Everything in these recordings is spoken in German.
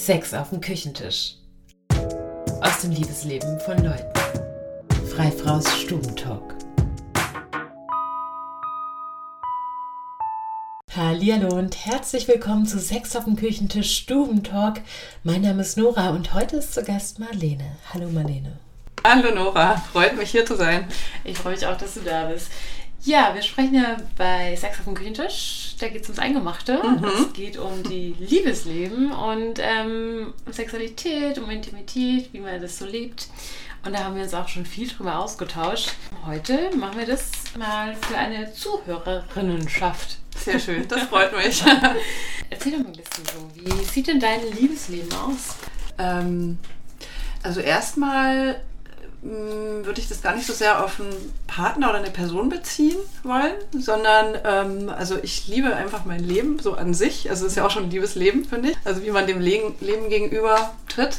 Sex auf dem Küchentisch. Aus dem Liebesleben von Leuten. Freifraus Stubentalk. Hallihallo und herzlich willkommen zu Sex auf dem Küchentisch Stubentalk. Mein Name ist Nora und heute ist zu Gast Marlene. Hallo Marlene. Hallo Nora, freut mich hier zu sein. Ich freue mich auch, dass du da bist. Ja, wir sprechen ja bei Sex auf dem Küchentisch. Da geht es ums Eingemachte. Mhm. Es geht um die Liebesleben und ähm, um Sexualität, um Intimität, wie man das so lebt. Und da haben wir uns auch schon viel drüber ausgetauscht. Heute machen wir das mal für eine Zuhörerinnenschaft. Sehr schön, das freut mich. Erzähl doch mal ein bisschen so, wie sieht denn dein Liebesleben aus? Ähm, also erstmal würde ich das gar nicht so sehr auf einen Partner oder eine Person beziehen wollen, sondern ähm, also ich liebe einfach mein Leben so an sich. Also es ist ja auch schon ein liebes Leben, finde ich. Also wie man dem Leben gegenüber tritt.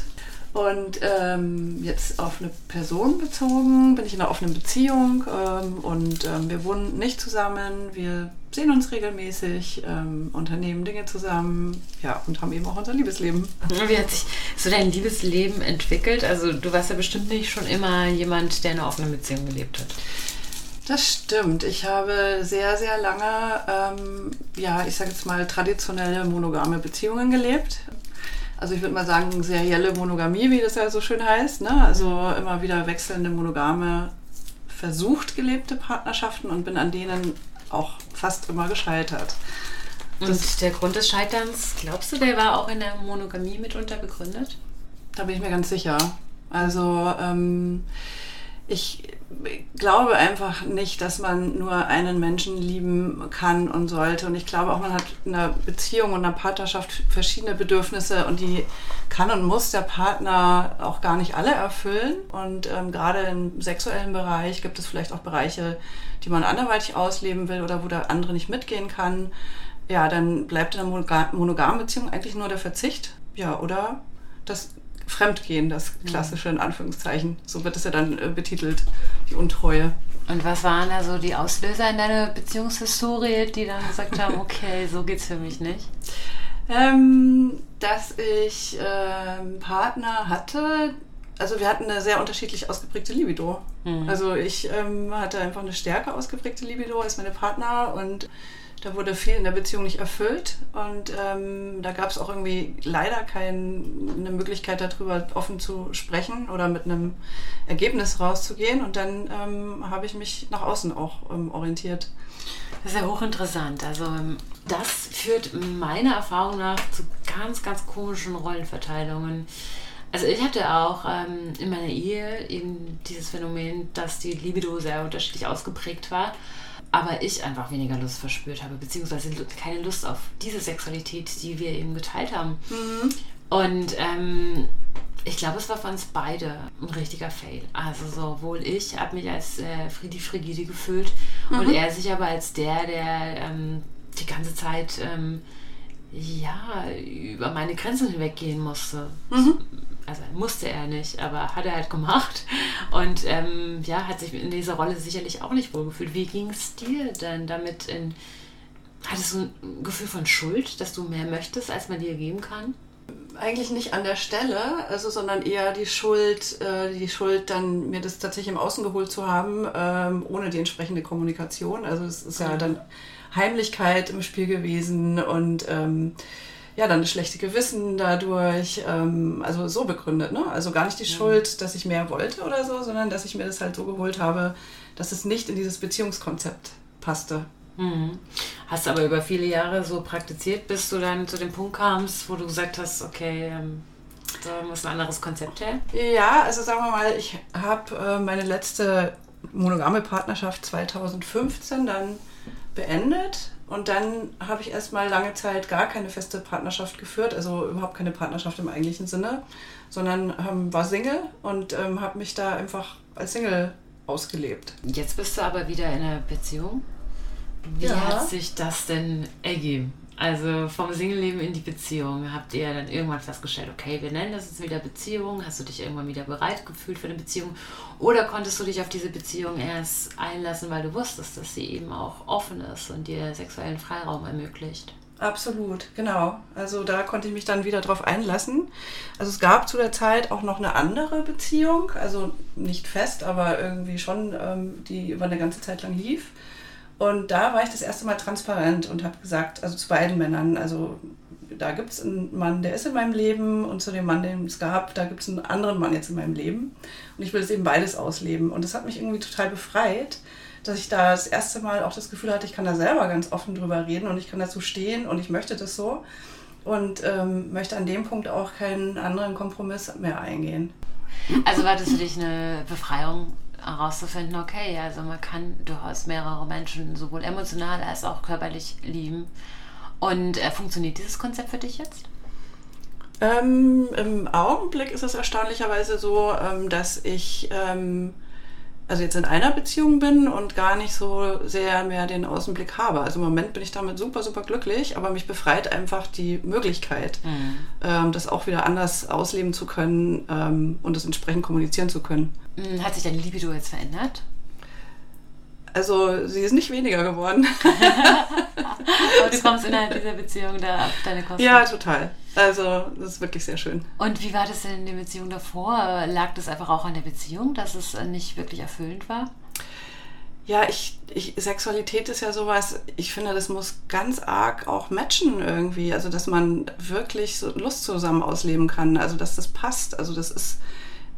Und ähm, jetzt auf eine Person bezogen bin ich in einer offenen Beziehung ähm, und ähm, wir wohnen nicht zusammen. Wir sehen uns regelmäßig, ähm, unternehmen Dinge zusammen, ja, und haben eben auch unser Liebesleben. Wie hat sich so dein Liebesleben entwickelt? Also du warst ja bestimmt nicht schon immer jemand, der in einer offenen Beziehung gelebt hat. Das stimmt. Ich habe sehr, sehr lange, ähm, ja, ich sage jetzt mal, traditionelle monogame Beziehungen gelebt also ich würde mal sagen, serielle Monogamie, wie das ja so schön heißt. Ne? Also immer wieder wechselnde monogame, versucht gelebte Partnerschaften und bin an denen auch fast immer gescheitert. Und der Grund des Scheiterns, glaubst du, der war auch in der Monogamie mitunter begründet? Da bin ich mir ganz sicher. Also ähm, ich glaube einfach nicht, dass man nur einen Menschen lieben kann und sollte. Und ich glaube auch, man hat in einer Beziehung und einer Partnerschaft verschiedene Bedürfnisse und die kann und muss der Partner auch gar nicht alle erfüllen. Und ähm, gerade im sexuellen Bereich gibt es vielleicht auch Bereiche, die man anderweitig ausleben will oder wo der andere nicht mitgehen kann. Ja, dann bleibt in einer monogamen Beziehung eigentlich nur der Verzicht. Ja, oder das Fremdgehen, das klassische in Anführungszeichen. So wird es ja dann äh, betitelt, die Untreue. Und was waren da so die Auslöser in deiner Beziehungshistorie, die dann gesagt haben, okay, so geht's für mich nicht? Ähm, dass ich äh, einen Partner hatte, also wir hatten eine sehr unterschiedlich ausgeprägte Libido. Mhm. Also ich ähm, hatte einfach eine stärker ausgeprägte Libido als meine Partner und da wurde viel in der Beziehung nicht erfüllt und ähm, da gab es auch irgendwie leider keine Möglichkeit darüber offen zu sprechen oder mit einem Ergebnis rauszugehen. Und dann ähm, habe ich mich nach außen auch ähm, orientiert. Das ist ja hochinteressant. Also ähm, das führt meiner Erfahrung nach zu ganz, ganz komischen Rollenverteilungen. Also ich hatte auch ähm, in meiner Ehe eben dieses Phänomen, dass die Libido sehr unterschiedlich ausgeprägt war aber ich einfach weniger Lust verspürt habe, beziehungsweise keine Lust auf diese Sexualität, die wir eben geteilt haben. Mhm. Und ähm, ich glaube, es war für uns beide ein richtiger Fail. Also sowohl ich habe mich als äh, Friedi Frigide gefühlt mhm. und er sich aber als der, der ähm, die ganze Zeit ähm, ja über meine Grenzen hinweggehen musste. Mhm also musste er nicht, aber hat er halt gemacht. Und ähm, ja, hat sich in dieser Rolle sicherlich auch nicht wohlgefühlt. Wie ging es dir denn damit? In, hattest du ein Gefühl von Schuld, dass du mehr möchtest, als man dir geben kann? Eigentlich nicht an der Stelle, also, sondern eher die Schuld, äh, die Schuld, dann mir das tatsächlich im Außen geholt zu haben, ähm, ohne die entsprechende Kommunikation. Also es ist ja dann Heimlichkeit im Spiel gewesen und ähm, ja, dann das schlechte Gewissen dadurch, ähm, also so begründet, ne? Also gar nicht die mhm. Schuld, dass ich mehr wollte oder so, sondern dass ich mir das halt so geholt habe, dass es nicht in dieses Beziehungskonzept passte. Mhm. Hast aber über viele Jahre so praktiziert, bis du dann zu dem Punkt kamst, wo du gesagt hast, okay, ähm, da muss ein anderes Konzept her? Ja, also sagen wir mal, ich habe äh, meine letzte monogame Partnerschaft 2015 dann beendet und dann habe ich erstmal lange Zeit gar keine feste Partnerschaft geführt, also überhaupt keine Partnerschaft im eigentlichen Sinne, sondern ähm, war Single und ähm, habe mich da einfach als Single ausgelebt. Jetzt bist du aber wieder in einer Beziehung. Wie ja. hat sich das denn ergeben? Also vom Singleleben in die Beziehung. Habt ihr dann irgendwann festgestellt, okay, wir nennen das jetzt wieder Beziehung? Hast du dich irgendwann wieder bereit gefühlt für eine Beziehung? Oder konntest du dich auf diese Beziehung erst einlassen, weil du wusstest, dass sie eben auch offen ist und dir sexuellen Freiraum ermöglicht? Absolut, genau. Also da konnte ich mich dann wieder drauf einlassen. Also es gab zu der Zeit auch noch eine andere Beziehung, also nicht fest, aber irgendwie schon, ähm, die über eine ganze Zeit lang lief. Und da war ich das erste Mal transparent und habe gesagt, also zu beiden Männern, also da gibt es einen Mann, der ist in meinem Leben und zu dem Mann, den es gab, da gibt es einen anderen Mann jetzt in meinem Leben. Und ich will es eben beides ausleben. Und das hat mich irgendwie total befreit, dass ich da das erste Mal auch das Gefühl hatte, ich kann da selber ganz offen drüber reden und ich kann dazu stehen und ich möchte das so und ähm, möchte an dem Punkt auch keinen anderen Kompromiss mehr eingehen. Also war das für dich eine Befreiung, herauszufinden, okay, also man kann durchaus mehrere Menschen sowohl emotional als auch körperlich lieben. Und äh, funktioniert dieses Konzept für dich jetzt? Ähm, Im Augenblick ist es erstaunlicherweise so, ähm, dass ich ähm, also jetzt in einer Beziehung bin und gar nicht so sehr mehr den Außenblick habe. Also im Moment bin ich damit super, super glücklich, aber mich befreit einfach die Möglichkeit, mhm. ähm, das auch wieder anders ausleben zu können ähm, und das entsprechend kommunizieren zu können. Mhm, hat sich deine Libido jetzt verändert? Also sie ist nicht weniger geworden. Aber du kommst innerhalb dieser Beziehung da auf deine Kosten. Ja, total. Also das ist wirklich sehr schön. Und wie war das denn in der Beziehung davor? Lag das einfach auch an der Beziehung, dass es nicht wirklich erfüllend war? Ja, ich, ich, Sexualität ist ja sowas, ich finde, das muss ganz arg auch matchen irgendwie. Also, dass man wirklich so Lust zusammen ausleben kann. Also, dass das passt. Also, das ist,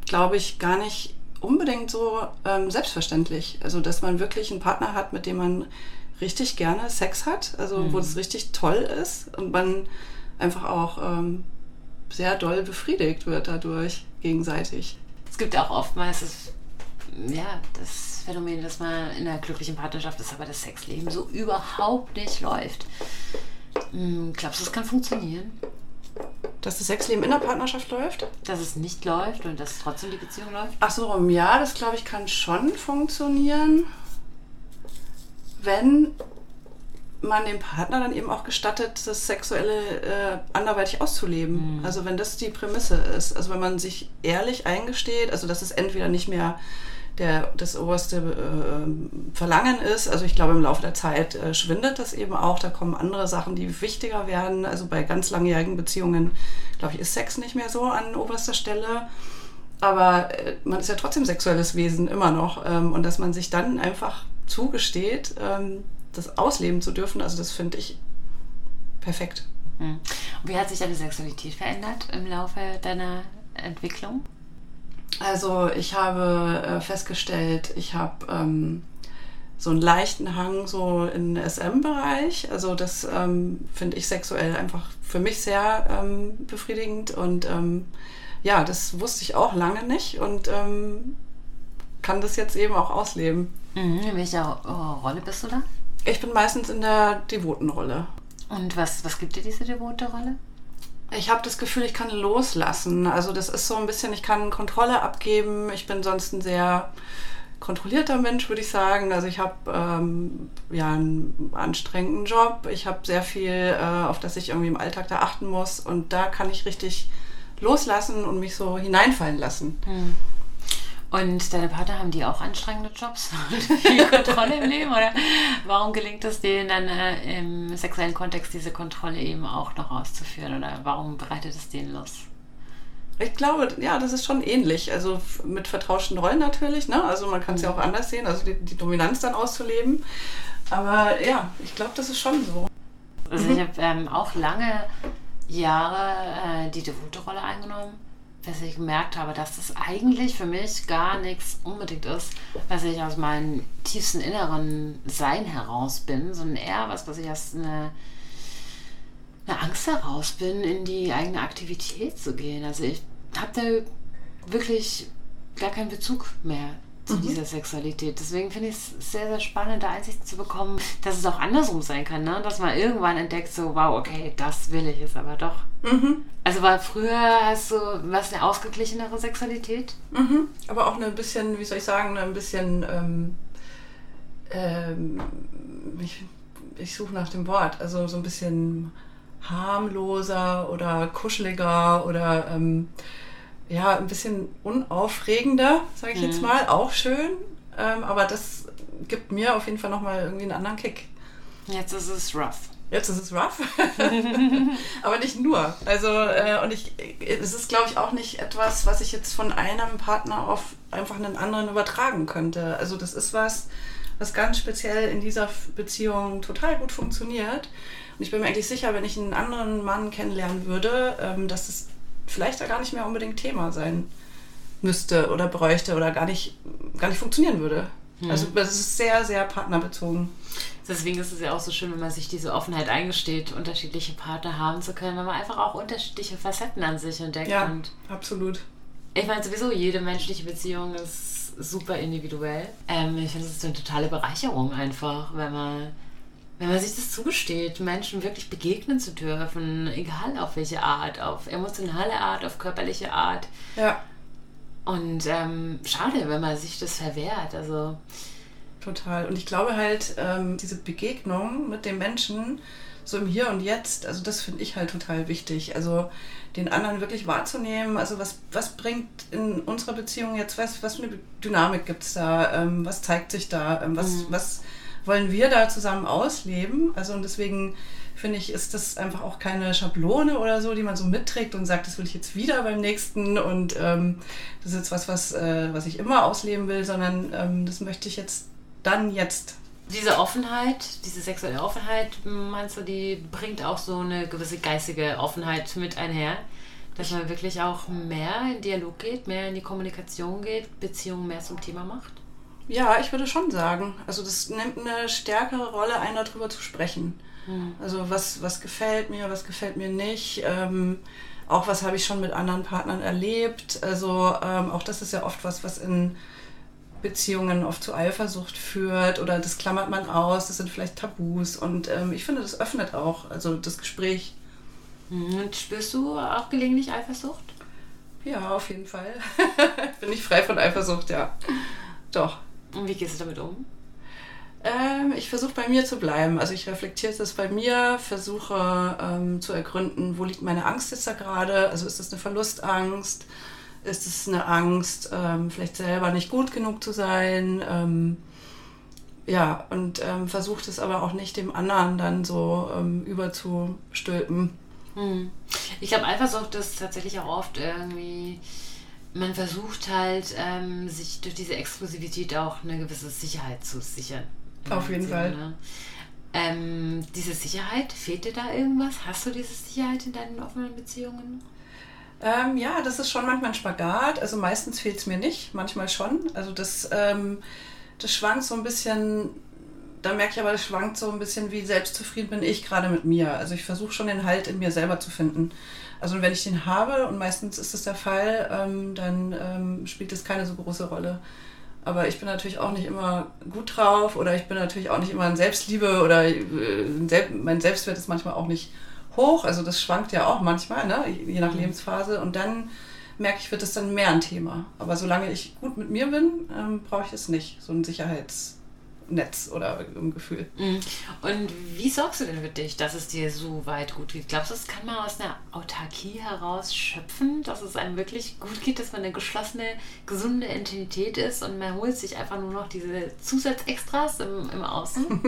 glaube ich, gar nicht unbedingt so ähm, selbstverständlich. Also, dass man wirklich einen Partner hat, mit dem man richtig gerne Sex hat, also mhm. wo es richtig toll ist und man einfach auch ähm, sehr doll befriedigt wird dadurch gegenseitig. Es gibt auch oftmals das, ja, das Phänomen, dass man in einer glücklichen Partnerschaft ist, aber das Sexleben so überhaupt nicht läuft. Hm, glaubst du, das kann funktionieren? Dass das Sexleben in der Partnerschaft läuft? Dass es nicht läuft und dass trotzdem die Beziehung läuft? Ach so, ja, das glaube ich kann schon funktionieren, wenn man dem Partner dann eben auch gestattet, das Sexuelle äh, anderweitig auszuleben. Mhm. Also wenn das die Prämisse ist. Also wenn man sich ehrlich eingesteht, also dass es entweder nicht mehr der, das oberste äh, Verlangen ist. Also ich glaube, im Laufe der Zeit äh, schwindet das eben auch. Da kommen andere Sachen, die wichtiger werden. Also bei ganz langjährigen Beziehungen, glaube ich, ist Sex nicht mehr so an oberster Stelle. Aber äh, man ist ja trotzdem sexuelles Wesen immer noch. Ähm, und dass man sich dann einfach zugesteht, ähm, das ausleben zu dürfen, also das finde ich perfekt. Hm. Wie hat sich deine Sexualität verändert im Laufe deiner Entwicklung? Also ich habe äh, festgestellt, ich habe ähm, so einen leichten Hang so in SM-Bereich. Also das ähm, finde ich sexuell einfach für mich sehr ähm, befriedigend und ähm, ja, das wusste ich auch lange nicht und ähm, kann das jetzt eben auch ausleben. Mhm. In welcher oh, Rolle bist du da? Ich bin meistens in der devoten Rolle. Und was, was gibt dir diese devote Rolle? Ich habe das Gefühl, ich kann loslassen. Also das ist so ein bisschen, ich kann Kontrolle abgeben. Ich bin sonst ein sehr kontrollierter Mensch, würde ich sagen. Also ich habe ähm, ja einen anstrengenden Job. Ich habe sehr viel, äh, auf das ich irgendwie im Alltag da achten muss. Und da kann ich richtig loslassen und mich so hineinfallen lassen. Hm. Und deine Partner haben die auch anstrengende Jobs und viel Kontrolle im Leben? Oder warum gelingt es denen dann äh, im sexuellen Kontext diese Kontrolle eben auch noch auszuführen? Oder warum bereitet es denen Lust? Ich glaube, ja, das ist schon ähnlich. Also mit vertauschten Rollen natürlich. Ne? Also man kann es ja auch anders sehen, also die, die, Dominanz dann auszuleben. Aber ja, ich glaube, das ist schon so. Also ich habe ähm, auch lange Jahre äh, die devote Rolle eingenommen dass ich gemerkt habe, dass das eigentlich für mich gar nichts unbedingt ist, was ich aus meinem tiefsten inneren Sein heraus bin, sondern eher was, was ich aus einer, einer Angst heraus bin, in die eigene Aktivität zu gehen. Also ich habe da wirklich gar keinen Bezug mehr zu mhm. dieser Sexualität. Deswegen finde ich es sehr, sehr spannend, da Einsicht zu bekommen, dass es auch andersrum sein kann, ne? dass man irgendwann entdeckt, so, wow, okay, das will ich jetzt aber doch. Mhm. Also war früher hast du was eine ausgeglichenere Sexualität? Mhm. Aber auch ein bisschen, wie soll ich sagen, ein bisschen, ähm, ähm, ich, ich suche nach dem Wort, also so ein bisschen harmloser oder kuscheliger oder ähm, ja, ein bisschen unaufregender, sage ich mhm. jetzt mal, auch schön. Ähm, aber das gibt mir auf jeden Fall nochmal irgendwie einen anderen Kick. Jetzt ist es rough. Jetzt ist es rough. Aber nicht nur. Also, äh, und ich, es ist, glaube ich, auch nicht etwas, was ich jetzt von einem Partner auf einfach einen anderen übertragen könnte. Also, das ist was, was ganz speziell in dieser Beziehung total gut funktioniert. Und ich bin mir eigentlich sicher, wenn ich einen anderen Mann kennenlernen würde, ähm, dass es vielleicht da gar nicht mehr unbedingt Thema sein müsste oder bräuchte oder gar nicht, gar nicht funktionieren würde. Mhm. Also das ist sehr, sehr partnerbezogen. Deswegen ist es ja auch so schön, wenn man sich diese Offenheit eingesteht, unterschiedliche Partner haben zu können, wenn man einfach auch unterschiedliche Facetten an sich entdeckt. Ja, und absolut. Ich meine sowieso, jede menschliche Beziehung ist super individuell. Ähm, ich finde, es ist eine totale Bereicherung einfach, wenn man, wenn man sich das zugesteht, Menschen wirklich begegnen zu dürfen, egal auf welche Art, auf emotionale Art, auf körperliche Art. Ja. Und ähm, schade, wenn man sich das verwehrt. Also total. Und ich glaube halt, ähm, diese Begegnung mit dem Menschen, so im Hier und Jetzt, also das finde ich halt total wichtig. Also den anderen wirklich wahrzunehmen, also was, was bringt in unserer Beziehung jetzt, was, was für eine Dynamik gibt es da, ähm, was zeigt sich da, ähm, was, mhm. was wollen wir da zusammen ausleben? Also und deswegen finde ich, ist das einfach auch keine Schablone oder so, die man so mitträgt und sagt, das will ich jetzt wieder beim nächsten und ähm, das ist jetzt was, was, äh, was ich immer ausleben will, sondern ähm, das möchte ich jetzt dann jetzt. Diese Offenheit, diese sexuelle Offenheit, meinst du, die bringt auch so eine gewisse geistige Offenheit mit einher? Dass man wirklich auch mehr in Dialog geht, mehr in die Kommunikation geht, Beziehungen mehr zum Thema macht? Ja, ich würde schon sagen. Also das nimmt eine stärkere Rolle ein, darüber zu sprechen. Hm. Also was, was gefällt mir, was gefällt mir nicht. Ähm, auch was habe ich schon mit anderen Partnern erlebt. Also ähm, auch das ist ja oft was, was in Beziehungen oft zu Eifersucht führt oder das klammert man aus, das sind vielleicht Tabus und ähm, ich finde, das öffnet auch, also das Gespräch. Mhm. Und spürst du auch gelegentlich Eifersucht? Ja, auf jeden Fall. Bin ich frei von Eifersucht, ja. Doch. Und wie gehst du damit um? Ähm, ich versuche bei mir zu bleiben. Also ich reflektiere das bei mir, versuche ähm, zu ergründen, wo liegt meine Angst jetzt da gerade. Also ist das eine Verlustangst? ist es eine Angst, ähm, vielleicht selber nicht gut genug zu sein. Ähm, ja, und ähm, versucht es aber auch nicht dem anderen dann so ähm, überzustülpen. Hm. Ich glaube, Eifersucht ist tatsächlich auch oft irgendwie, man versucht halt, ähm, sich durch diese Exklusivität auch eine gewisse Sicherheit zu sichern. Auf jeden Fall. Ne? Ähm, diese Sicherheit, fehlt dir da irgendwas? Hast du diese Sicherheit in deinen offenen Beziehungen? Ähm, ja, das ist schon manchmal ein Spagat. Also meistens fehlt es mir nicht, manchmal schon. Also das, ähm, das schwankt so ein bisschen, da merke ich aber, das schwankt so ein bisschen, wie selbstzufrieden bin ich gerade mit mir. Also ich versuche schon den Halt in mir selber zu finden. Also wenn ich den habe, und meistens ist es der Fall, ähm, dann ähm, spielt es keine so große Rolle. Aber ich bin natürlich auch nicht immer gut drauf oder ich bin natürlich auch nicht immer in Selbstliebe oder äh, mein Selbstwert ist manchmal auch nicht hoch. Also das schwankt ja auch manchmal, ne? je nach mhm. Lebensphase. Und dann merke ich, wird das dann mehr ein Thema. Aber solange ich gut mit mir bin, ähm, brauche ich es nicht, so ein Sicherheitsnetz oder ein Gefühl. Mhm. Und wie sorgst du denn für dich, dass es dir so weit gut geht? Glaubst du, das kann man aus einer Autarkie heraus schöpfen, dass es einem wirklich gut geht, dass man eine geschlossene, gesunde Entität ist und man holt sich einfach nur noch diese Zusatzextras im, im Außen?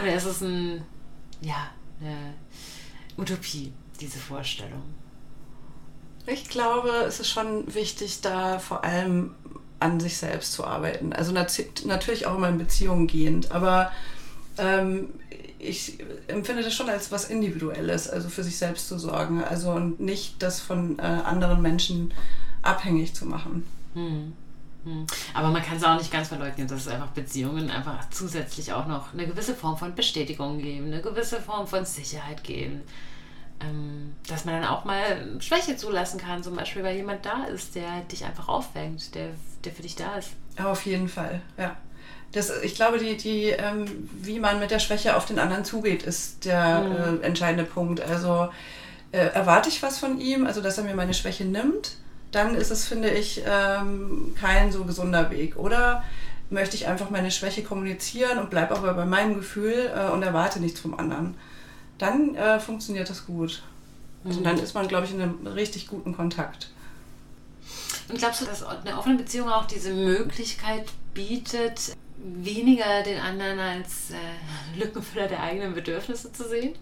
oder ist es ein, ja, eine Utopie, diese Vorstellung. Ich glaube, es ist schon wichtig, da vor allem an sich selbst zu arbeiten. Also nat natürlich auch immer in Beziehungen gehend, aber ähm, ich empfinde das schon als was Individuelles, also für sich selbst zu sorgen. Also und nicht das von äh, anderen Menschen abhängig zu machen. Hm. Hm. Aber man kann es auch nicht ganz verleugnen, dass es einfach Beziehungen einfach zusätzlich auch noch eine gewisse Form von Bestätigung geben, eine gewisse Form von Sicherheit geben. Ähm, dass man dann auch mal Schwäche zulassen kann, zum Beispiel, weil jemand da ist, der dich einfach auffängt, der, der für dich da ist. Auf jeden Fall, ja. Das, ich glaube, die, die, ähm, wie man mit der Schwäche auf den anderen zugeht, ist der mhm. äh, entscheidende Punkt. Also äh, erwarte ich was von ihm, also dass er mir meine Schwäche nimmt dann ist es, finde ich, ähm, kein so gesunder Weg. Oder möchte ich einfach meine Schwäche kommunizieren und bleibe aber bei meinem Gefühl äh, und erwarte nichts vom anderen. Dann äh, funktioniert das gut. Also mhm. dann ist man, glaube ich, in einem richtig guten Kontakt. Und glaubst du, dass eine offene Beziehung auch diese Möglichkeit bietet, weniger den anderen als äh, Lückenfüller der eigenen Bedürfnisse zu sehen?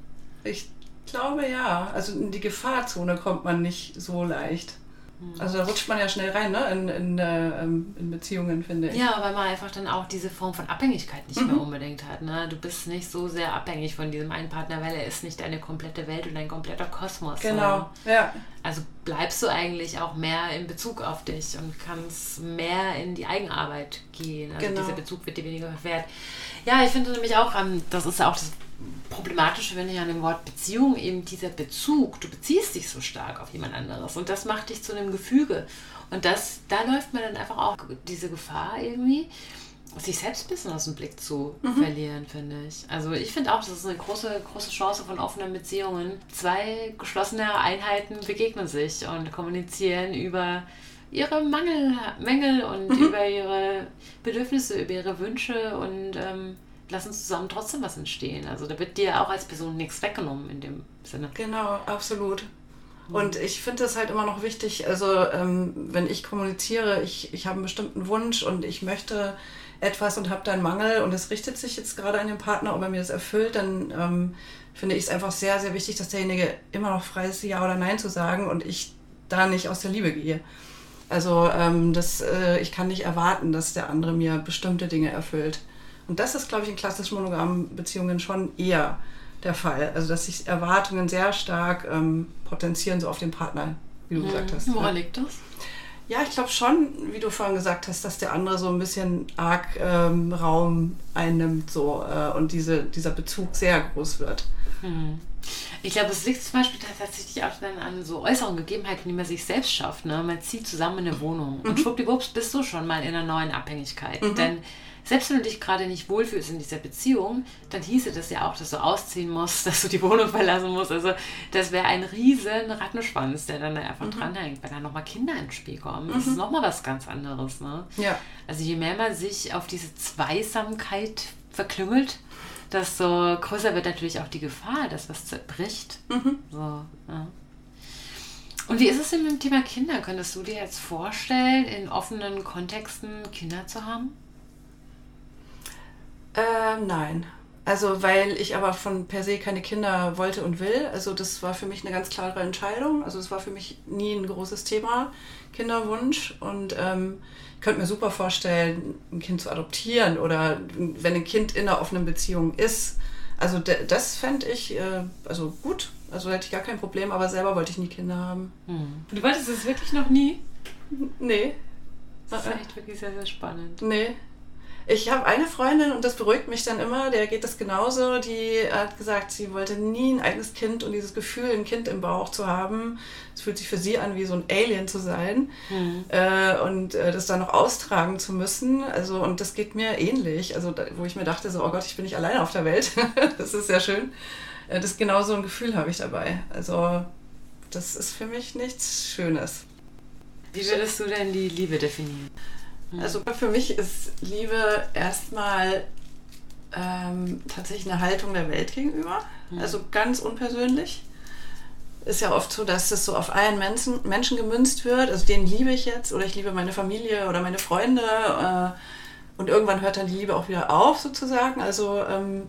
Ich glaube ja. Also in die Gefahrzone kommt man nicht so leicht. Hm. Also da rutscht man ja schnell rein, ne? In, in, äh, in Beziehungen, finde ich. Ja, weil man einfach dann auch diese Form von Abhängigkeit nicht mhm. mehr unbedingt hat. Ne? Du bist nicht so sehr abhängig von diesem einen Partner, weil er ist nicht deine komplette Welt und dein kompletter Kosmos. Genau, ja. Also bleibst du eigentlich auch mehr in Bezug auf dich und kannst mehr in die Eigenarbeit gehen. Also genau. dieser Bezug wird dir weniger wert. Ja, ich finde nämlich auch, ähm, das ist auch das Problematische, wenn ich an dem Wort Beziehung eben dieser Bezug, du beziehst dich so stark auf jemand anderes und das macht dich zu einem Gefüge. Und das, da läuft man dann einfach auch diese Gefahr irgendwie, sich selbst ein bisschen aus dem Blick zu mhm. verlieren, finde ich. Also ich finde auch, das ist eine große, große Chance von offenen Beziehungen. Zwei geschlossene Einheiten begegnen sich und kommunizieren über ihre Mangel, Mängel und mhm. über ihre Bedürfnisse, über ihre Wünsche und ähm, lassen zusammen trotzdem was entstehen. Also da wird dir auch als Person nichts weggenommen in dem Sinne. Genau, absolut. Und ich finde es halt immer noch wichtig, also ähm, wenn ich kommuniziere, ich, ich habe einen bestimmten Wunsch und ich möchte etwas und habe da einen Mangel und es richtet sich jetzt gerade an den Partner, ob er mir das erfüllt, dann ähm, finde ich es einfach sehr, sehr wichtig, dass derjenige immer noch frei ist, Ja oder Nein zu sagen und ich da nicht aus der Liebe gehe. Also ähm, das, äh, ich kann nicht erwarten, dass der andere mir bestimmte Dinge erfüllt. Und das ist, glaube ich, in klassischen monogamen Beziehungen schon eher der Fall. Also, dass sich Erwartungen sehr stark ähm, potenzieren, so auf den Partner, wie du hm. gesagt hast. Woran liegt das? Ja, ich glaube schon, wie du vorhin gesagt hast, dass der andere so ein bisschen arg ähm, Raum einnimmt so, äh, und diese, dieser Bezug sehr groß wird. Hm. Ich glaube, es liegt zum Beispiel tatsächlich auch dann an so äußeren Gegebenheiten, die man sich selbst schafft. Ne? Man zieht zusammen in eine Wohnung mhm. und schwuppdiwupps bist du schon mal in einer neuen Abhängigkeit. Mhm. Denn selbst wenn du dich gerade nicht wohlfühlst in dieser Beziehung, dann hieße das ja auch, dass du ausziehen musst, dass du die Wohnung verlassen musst. Also das wäre ein riesen Rattenschwanz, der dann da einfach mhm. dranhängt, wenn da nochmal Kinder ins Spiel kommen. Das mhm. ist nochmal was ganz anderes. Ne? Ja. Also je mehr man sich auf diese Zweisamkeit verklüngelt, desto größer wird natürlich auch die Gefahr, dass was zerbricht. Mhm. So, ja. Und wie ist es denn mit dem Thema Kinder? Könntest du dir jetzt vorstellen, in offenen Kontexten Kinder zu haben? Äh, nein. Also, weil ich aber von per se keine Kinder wollte und will. Also, das war für mich eine ganz klare Entscheidung. Also, es war für mich nie ein großes Thema, Kinderwunsch. Und ähm, ich könnte mir super vorstellen, ein Kind zu adoptieren oder wenn ein Kind in einer offenen Beziehung ist. Also, das fände ich äh, also gut. Also, hätte ich gar kein Problem, aber selber wollte ich nie Kinder haben. Hm. Du wolltest es wirklich noch nie? Nee. Das ist echt wirklich sehr, sehr spannend. Nee, ich habe eine Freundin und das beruhigt mich dann immer, der geht das genauso. Die hat gesagt, sie wollte nie ein eigenes Kind und dieses Gefühl, ein Kind im Bauch zu haben, es fühlt sich für sie an, wie so ein Alien zu sein mhm. äh, und äh, das dann noch austragen zu müssen. Also, und das geht mir ähnlich. Also, da, wo ich mir dachte, so, oh Gott, ich bin nicht alleine auf der Welt. das ist sehr schön. Äh, das genau so ein Gefühl habe ich dabei. Also, das ist für mich nichts Schönes. Wie würdest du denn die Liebe definieren? Mhm. Also für mich ist Liebe erstmal ähm, tatsächlich eine Haltung der Welt gegenüber. Mhm. Also ganz unpersönlich. Ist ja oft so, dass das so auf einen Menschen, Menschen gemünzt wird. Also den liebe ich jetzt oder ich liebe meine Familie oder meine Freunde. Äh, und irgendwann hört dann die Liebe auch wieder auf, sozusagen. Also ähm,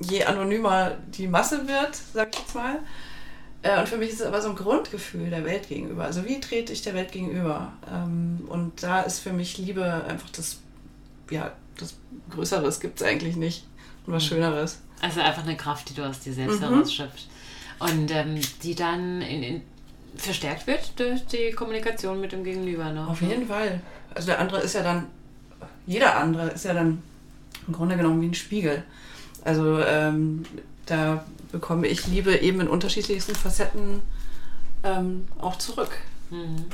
je anonymer die Masse wird, sag ich jetzt mal, und für mich ist es aber so ein Grundgefühl der Welt gegenüber. Also wie trete ich der Welt gegenüber? Ähm, und da ist für mich Liebe einfach das, ja, das Größeres gibt es eigentlich nicht. Und was mhm. Schöneres. Also einfach eine Kraft, die du aus dir selbst mhm. herausschöpfst. Und ähm, die dann in, in, verstärkt wird durch die Kommunikation mit dem Gegenüber. Ne? Auf jeden Fall. Also der andere ist ja dann, jeder andere ist ja dann im Grunde genommen wie ein Spiegel. Also ähm, da bekomme ich Liebe eben in unterschiedlichsten Facetten ähm, auch zurück. Mhm.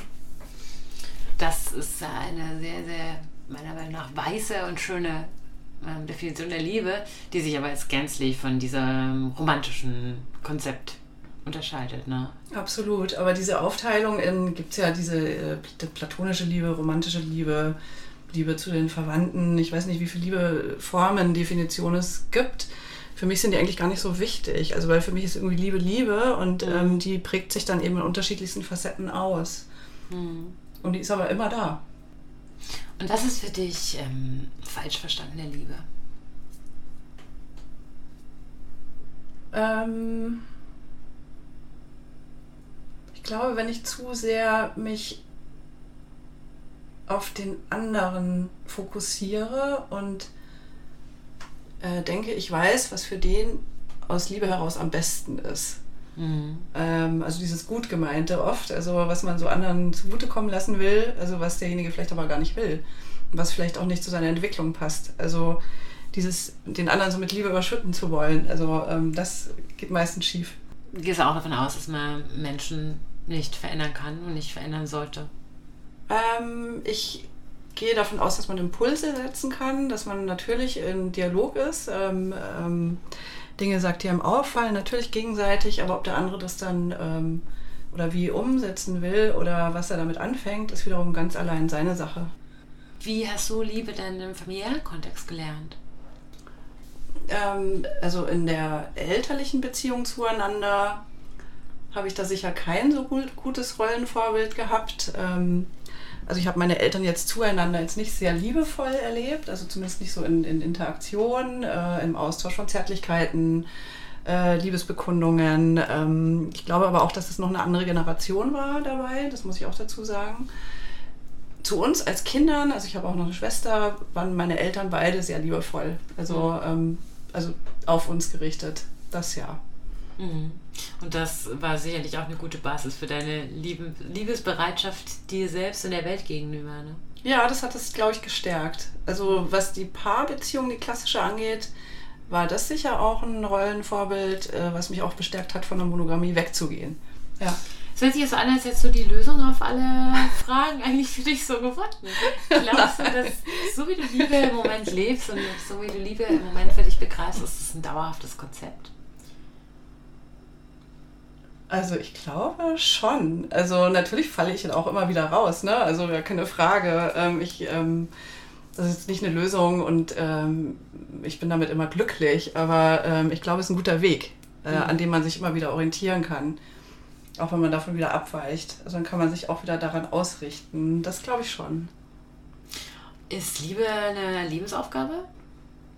Das ist eine sehr, sehr, meiner Meinung nach, weiße und schöne ähm, Definition der Liebe, die sich aber jetzt gänzlich von diesem romantischen Konzept unterscheidet. Ne? Absolut, aber diese Aufteilung gibt es ja diese äh, platonische Liebe, romantische Liebe, Liebe zu den Verwandten. Ich weiß nicht, wie viele Liebeformen, Definitionen es gibt für mich sind die eigentlich gar nicht so wichtig. Also weil für mich ist irgendwie Liebe Liebe und mhm. ähm, die prägt sich dann eben in unterschiedlichsten Facetten aus. Mhm. Und die ist aber immer da. Und was ist für dich ähm, falsch verstandene Liebe? Ähm, ich glaube, wenn ich zu sehr mich auf den anderen fokussiere und äh, denke, ich weiß, was für den aus Liebe heraus am besten ist. Mhm. Ähm, also dieses gut gemeinte oft, also was man so anderen zugutekommen lassen will, also was derjenige vielleicht aber gar nicht will, was vielleicht auch nicht zu seiner Entwicklung passt. Also dieses den anderen so mit Liebe überschütten zu wollen, also ähm, das geht meistens schief. Du gehst auch davon aus, dass man Menschen nicht verändern kann und nicht verändern sollte. Ähm, ich gehe davon aus, dass man Impulse setzen kann, dass man natürlich in Dialog ist, ähm, ähm, Dinge sagt, die einem auffallen, natürlich gegenseitig, aber ob der andere das dann ähm, oder wie umsetzen will oder was er damit anfängt, ist wiederum ganz allein seine Sache. Wie hast du Liebe denn im familiären Kontext gelernt? Ähm, also in der elterlichen Beziehung zueinander habe ich da sicher kein so gut, gutes Rollenvorbild gehabt. Also ich habe meine Eltern jetzt zueinander jetzt nicht sehr liebevoll erlebt, also zumindest nicht so in, in Interaktion, äh, im Austausch von Zärtlichkeiten, äh, Liebesbekundungen. Ähm, ich glaube aber auch, dass es noch eine andere Generation war dabei, das muss ich auch dazu sagen. Zu uns als Kindern, also ich habe auch noch eine Schwester, waren meine Eltern beide sehr liebevoll, also, ähm, also auf uns gerichtet, das ja. Mhm. Und das war sicherlich auch eine gute Basis für deine Liebe, Liebesbereitschaft dir selbst und der Welt gegenüber. Ne? Ja, das hat es, glaube ich, gestärkt. Also was die Paarbeziehung, die klassische angeht, war das sicher auch ein Rollenvorbild, äh, was mich auch bestärkt hat, von der Monogamie wegzugehen. Ja. Es hört sich jetzt so an, als hättest du die Lösung auf alle Fragen eigentlich für dich so gefunden. Glaubst du, dass so wie du Liebe im Moment lebst und so wie du Liebe im Moment für dich begreifst, ist es ein dauerhaftes Konzept? Also ich glaube schon. Also natürlich falle ich dann auch immer wieder raus, ne? Also ja, keine Frage. Ähm, ich, ähm, das ist jetzt nicht eine Lösung und ähm, ich bin damit immer glücklich, aber ich glaube, es ist ein guter Weg, äh, mhm. an dem man sich immer wieder orientieren kann. Auch wenn man davon wieder abweicht. Also dann kann man sich auch wieder daran ausrichten. Das glaube ich schon. Ist Liebe eine Lebensaufgabe?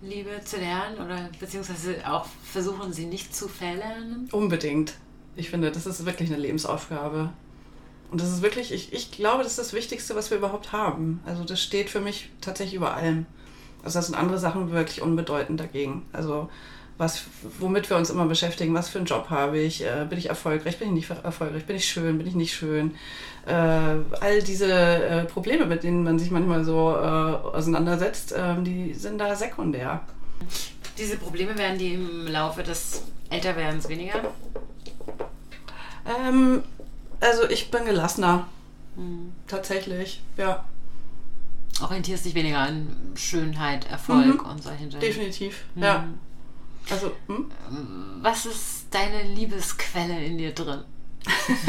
Liebe zu lernen oder beziehungsweise auch versuchen, sie nicht zu verlernen? Unbedingt. Ich finde, das ist wirklich eine Lebensaufgabe. Und das ist wirklich, ich, ich glaube, das ist das Wichtigste, was wir überhaupt haben. Also das steht für mich tatsächlich über allem. Also das sind andere Sachen wirklich unbedeutend dagegen. Also was, womit wir uns immer beschäftigen, was für einen Job habe ich, äh, bin ich erfolgreich, bin ich nicht erfolgreich, bin ich schön, bin ich nicht schön. Äh, all diese äh, Probleme, mit denen man sich manchmal so äh, auseinandersetzt, ähm, die sind da sekundär. Diese Probleme werden die im Laufe des Älterwerdens weniger? Ähm, also ich bin gelassener. Mhm. Tatsächlich, ja. Orientierst dich weniger an Schönheit, Erfolg mhm. und solche Dinge. Definitiv, mhm. ja. Also, hm? was ist deine Liebesquelle in dir drin?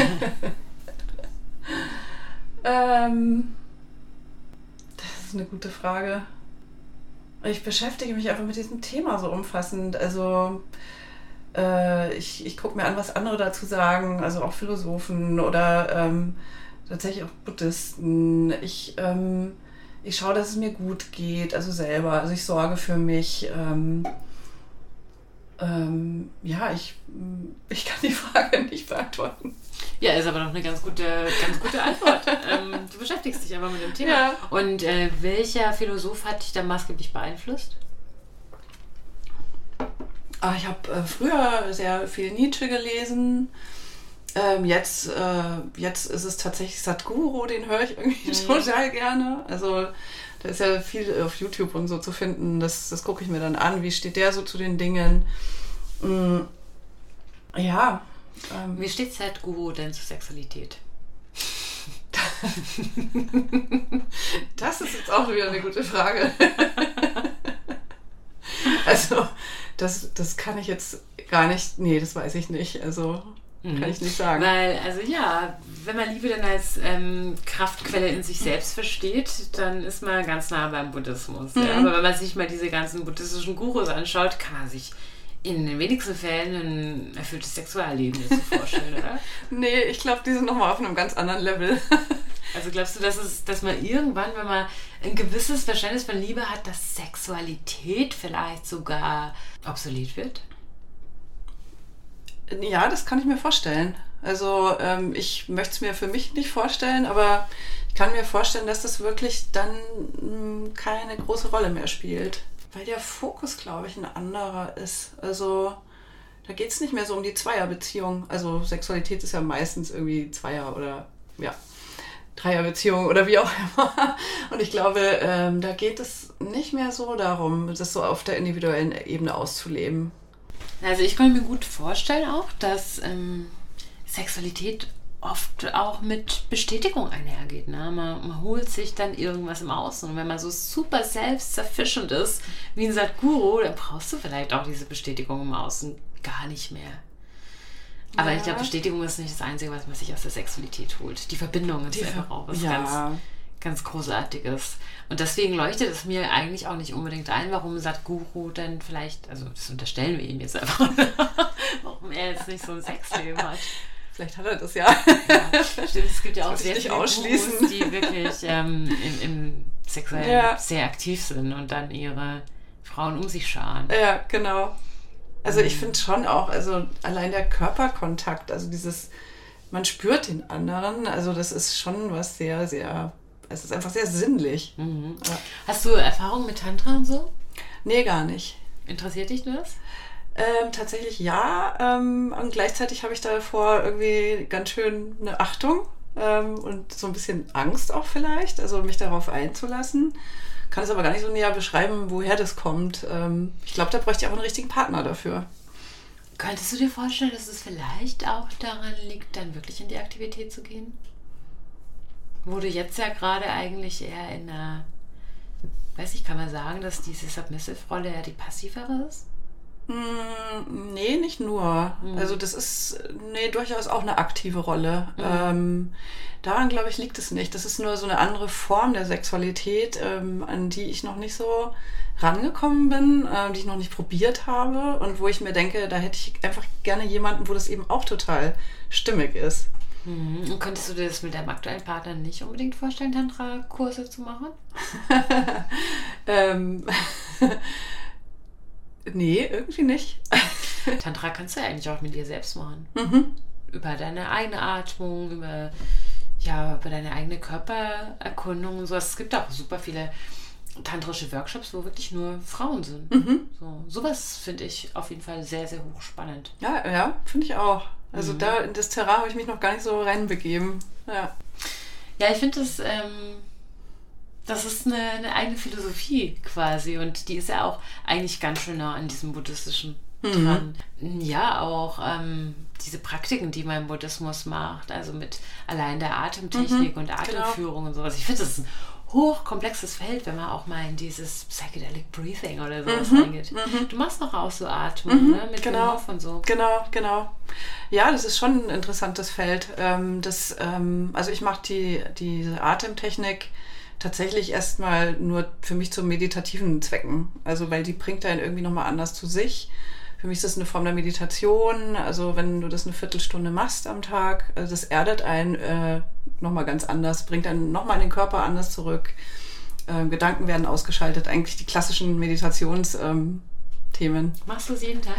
ähm, das ist eine gute Frage. Ich beschäftige mich einfach mit diesem Thema so umfassend. Also, äh, ich, ich gucke mir an, was andere dazu sagen, also auch Philosophen oder ähm, tatsächlich auch Buddhisten. Ich, ähm, ich schaue, dass es mir gut geht, also selber. Also ich sorge für mich. Ähm, ähm, ja, ich, ich kann die Frage nicht beantworten. Ja, ist aber noch eine ganz gute, ganz gute Antwort. ähm, du beschäftigst dich aber mit dem Thema. Ja. Und äh, welcher Philosoph hat dich da maßgeblich beeinflusst? Ah, ich habe äh, früher sehr viel Nietzsche gelesen. Ähm, jetzt, äh, jetzt ist es tatsächlich Sadhguru, den höre ich irgendwie mhm. total gerne. Also da ist ja viel auf YouTube und so zu finden. Das, das gucke ich mir dann an. Wie steht der so zu den Dingen? Mhm. Ja. Ähm. Wie steht Sadhguru denn zur Sexualität? das ist jetzt auch wieder eine gute Frage. also das, das kann ich jetzt gar nicht, nee, das weiß ich nicht. Also mhm. kann ich nicht sagen. Weil, also ja, wenn man Liebe dann als ähm, Kraftquelle in sich selbst versteht, dann ist man ganz nah beim Buddhismus. Mhm. Ja? Aber wenn man sich mal diese ganzen buddhistischen Gurus anschaut, kann man sich in den wenigsten Fällen ein erfülltes Sexualleben vorstellen, oder? nee, ich glaube, die sind nochmal auf einem ganz anderen Level. Also glaubst du, dass, es, dass man irgendwann, wenn man ein gewisses Verständnis von Liebe hat, dass Sexualität vielleicht sogar obsolet wird? Ja, das kann ich mir vorstellen. Also ähm, ich möchte es mir für mich nicht vorstellen, aber ich kann mir vorstellen, dass das wirklich dann mh, hm, keine große Rolle mehr spielt. Weil der Fokus, glaube ich, ein anderer ist. Also da geht es nicht mehr so um die Zweierbeziehung. Also Sexualität ist ja meistens irgendwie Zweier- oder ja, Dreierbeziehung oder wie auch immer. Und ich glaube, ähm, da geht es nicht mehr so darum, das so auf der individuellen Ebene auszuleben. Also ich kann mir gut vorstellen auch, dass ähm, Sexualität oft auch mit Bestätigung einhergeht. Ne? Man, man, holt sich dann irgendwas im Außen. Und wenn man so super selbstsufficient ist, wie ein Sadhguru, dann brauchst du vielleicht auch diese Bestätigung im Außen gar nicht mehr. Aber ja. ich glaube, Bestätigung ist nicht das Einzige, was man sich aus der Sexualität holt. Die Verbindung ist einfach auch was ja. ganz, ganz Großartiges. Und deswegen leuchtet es mir eigentlich auch nicht unbedingt ein, warum Sadhguru denn vielleicht, also das unterstellen wir ihm jetzt einfach, warum er jetzt nicht so ein Sexleben hat. Vielleicht hat er das ja. ja stimmt, es gibt ja auch sehr viele. Gurus, die wirklich ähm, im, im Sexuellen ja. sehr aktiv sind und dann ihre Frauen um sich scharen. Ja, genau. Also ich finde schon auch, also allein der Körperkontakt, also dieses, man spürt den anderen, also das ist schon was sehr, sehr, es ist einfach sehr sinnlich. Mhm. Ja. Hast du Erfahrung mit Tantra und so? Nee, gar nicht. Interessiert dich das? Ähm, tatsächlich ja. Ähm, und gleichzeitig habe ich davor irgendwie ganz schön eine Achtung ähm, und so ein bisschen Angst auch vielleicht, also mich darauf einzulassen. Kann es aber gar nicht so näher beschreiben, woher das kommt. Ähm, ich glaube, da bräuchte ich auch einen richtigen Partner dafür. Könntest du dir vorstellen, dass es vielleicht auch daran liegt, dann wirklich in die Aktivität zu gehen? Wo du jetzt ja gerade eigentlich eher in einer, weiß ich, kann man sagen, dass diese Submissive-Rolle ja die passivere ist? Mm, nee, nicht nur. Mhm. Also das ist nee, durchaus auch eine aktive Rolle. Mhm. Ähm, daran, glaube ich, liegt es nicht. Das ist nur so eine andere Form der Sexualität, ähm, an die ich noch nicht so rangekommen bin, äh, die ich noch nicht probiert habe und wo ich mir denke, da hätte ich einfach gerne jemanden, wo das eben auch total stimmig ist. Mhm. Und könntest du dir das mit deinem aktuellen Partner nicht unbedingt vorstellen, Tantra-Kurse zu machen? ähm Nee, irgendwie nicht. Tantra kannst du ja eigentlich auch mit dir selbst machen. Mhm. Über deine eigene Atmung, über, ja, über deine eigene Körpererkundung und so. Es gibt auch super viele tantrische Workshops, wo wirklich nur Frauen sind. Mhm. So, sowas finde ich auf jeden Fall sehr, sehr hochspannend. Ja, ja, finde ich auch. Also mhm. da in das Terrain habe ich mich noch gar nicht so reinbegeben. Ja. Ja, ich finde das ähm, das ist eine, eine, eigene Philosophie quasi und die ist ja auch eigentlich ganz schön nah an diesem buddhistischen mhm. dran. Ja, auch ähm, diese Praktiken, die man im Buddhismus macht, also mit allein der Atemtechnik mhm, und genau. Atemführung genau. und sowas. Ich finde, das ist ein hochkomplexes Feld, wenn man auch mal in dieses Psychedelic Breathing oder sowas mhm, reingeht. Mhm. Du machst noch auch so Atmung, mhm, ne? Mit genau, und so. Genau, genau. Ja, das ist schon ein interessantes Feld. Ähm, das, ähm, also ich mache die, diese Atemtechnik tatsächlich erstmal nur für mich zu meditativen Zwecken. Also weil die bringt einen irgendwie nochmal anders zu sich. Für mich ist das eine Form der Meditation. Also wenn du das eine Viertelstunde machst am Tag, also das erdet einen äh, nochmal ganz anders, bringt einen nochmal den Körper anders zurück. Äh, Gedanken werden ausgeschaltet. Eigentlich die klassischen Meditationsthemen. Ähm, Machst du es jeden Tag?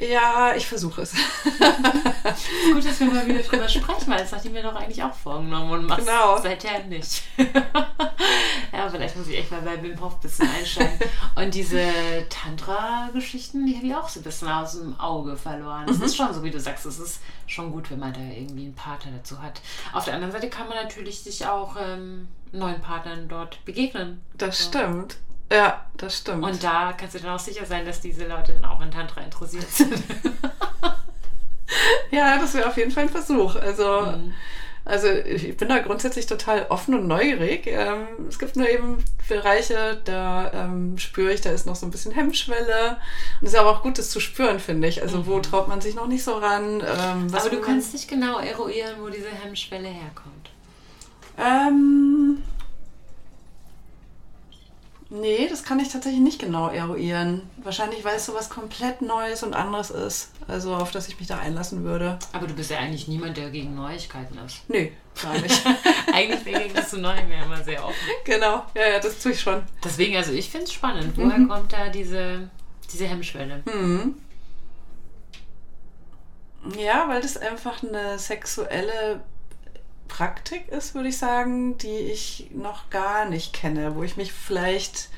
Ja, ich versuche es. Gut, dass wir mal wieder drüber sprechen, weil das hat ich mir doch eigentlich auch vorgenommen und machst genau. seither nicht. ja, vielleicht muss ich echt mal bei Wim Hof ein bisschen einsteigen. Und diese Tantra-Geschichten, die habe ich auch so ein bisschen aus dem Auge verloren. Es mhm. ist schon so, wie du sagst, es ist schon gut, wenn man da irgendwie einen Partner dazu hat. Auf der anderen Seite kann man natürlich sich auch ähm, neuen Partnern dort begegnen. Das so. stimmt. Ja, das stimmt. Und da kannst du dann auch sicher sein, dass diese Leute dann auch in Tantra interessiert sind. ja, das wäre auf jeden Fall ein Versuch. Also, mhm. also ich bin da grundsätzlich total offen und neugierig. Ähm, es gibt nur eben Bereiche, da ähm, spüre ich, da ist noch so ein bisschen Hemmschwelle. Und es ist aber auch gut, das zu spüren, finde ich. Also mhm. wo traut man sich noch nicht so ran? Ähm, aber du kannst nicht genau eruieren, wo diese Hemmschwelle herkommt. Ähm Nee, das kann ich tatsächlich nicht genau eruieren. Wahrscheinlich, weil es so was komplett Neues und anderes ist. Also auf das ich mich da einlassen würde. Aber du bist ja eigentlich niemand, der gegen Neuigkeiten ist. Nee, gar nicht. eigentlich begegnest du Neuem ja immer sehr offen. genau, ja, ja, das tue ich schon. Deswegen, also ich finde es spannend. Woher mhm. kommt da diese, diese Hemmschwelle? Mhm. Ja, weil das einfach eine sexuelle Praktik ist, würde ich sagen, die ich noch gar nicht kenne, wo ich mich vielleicht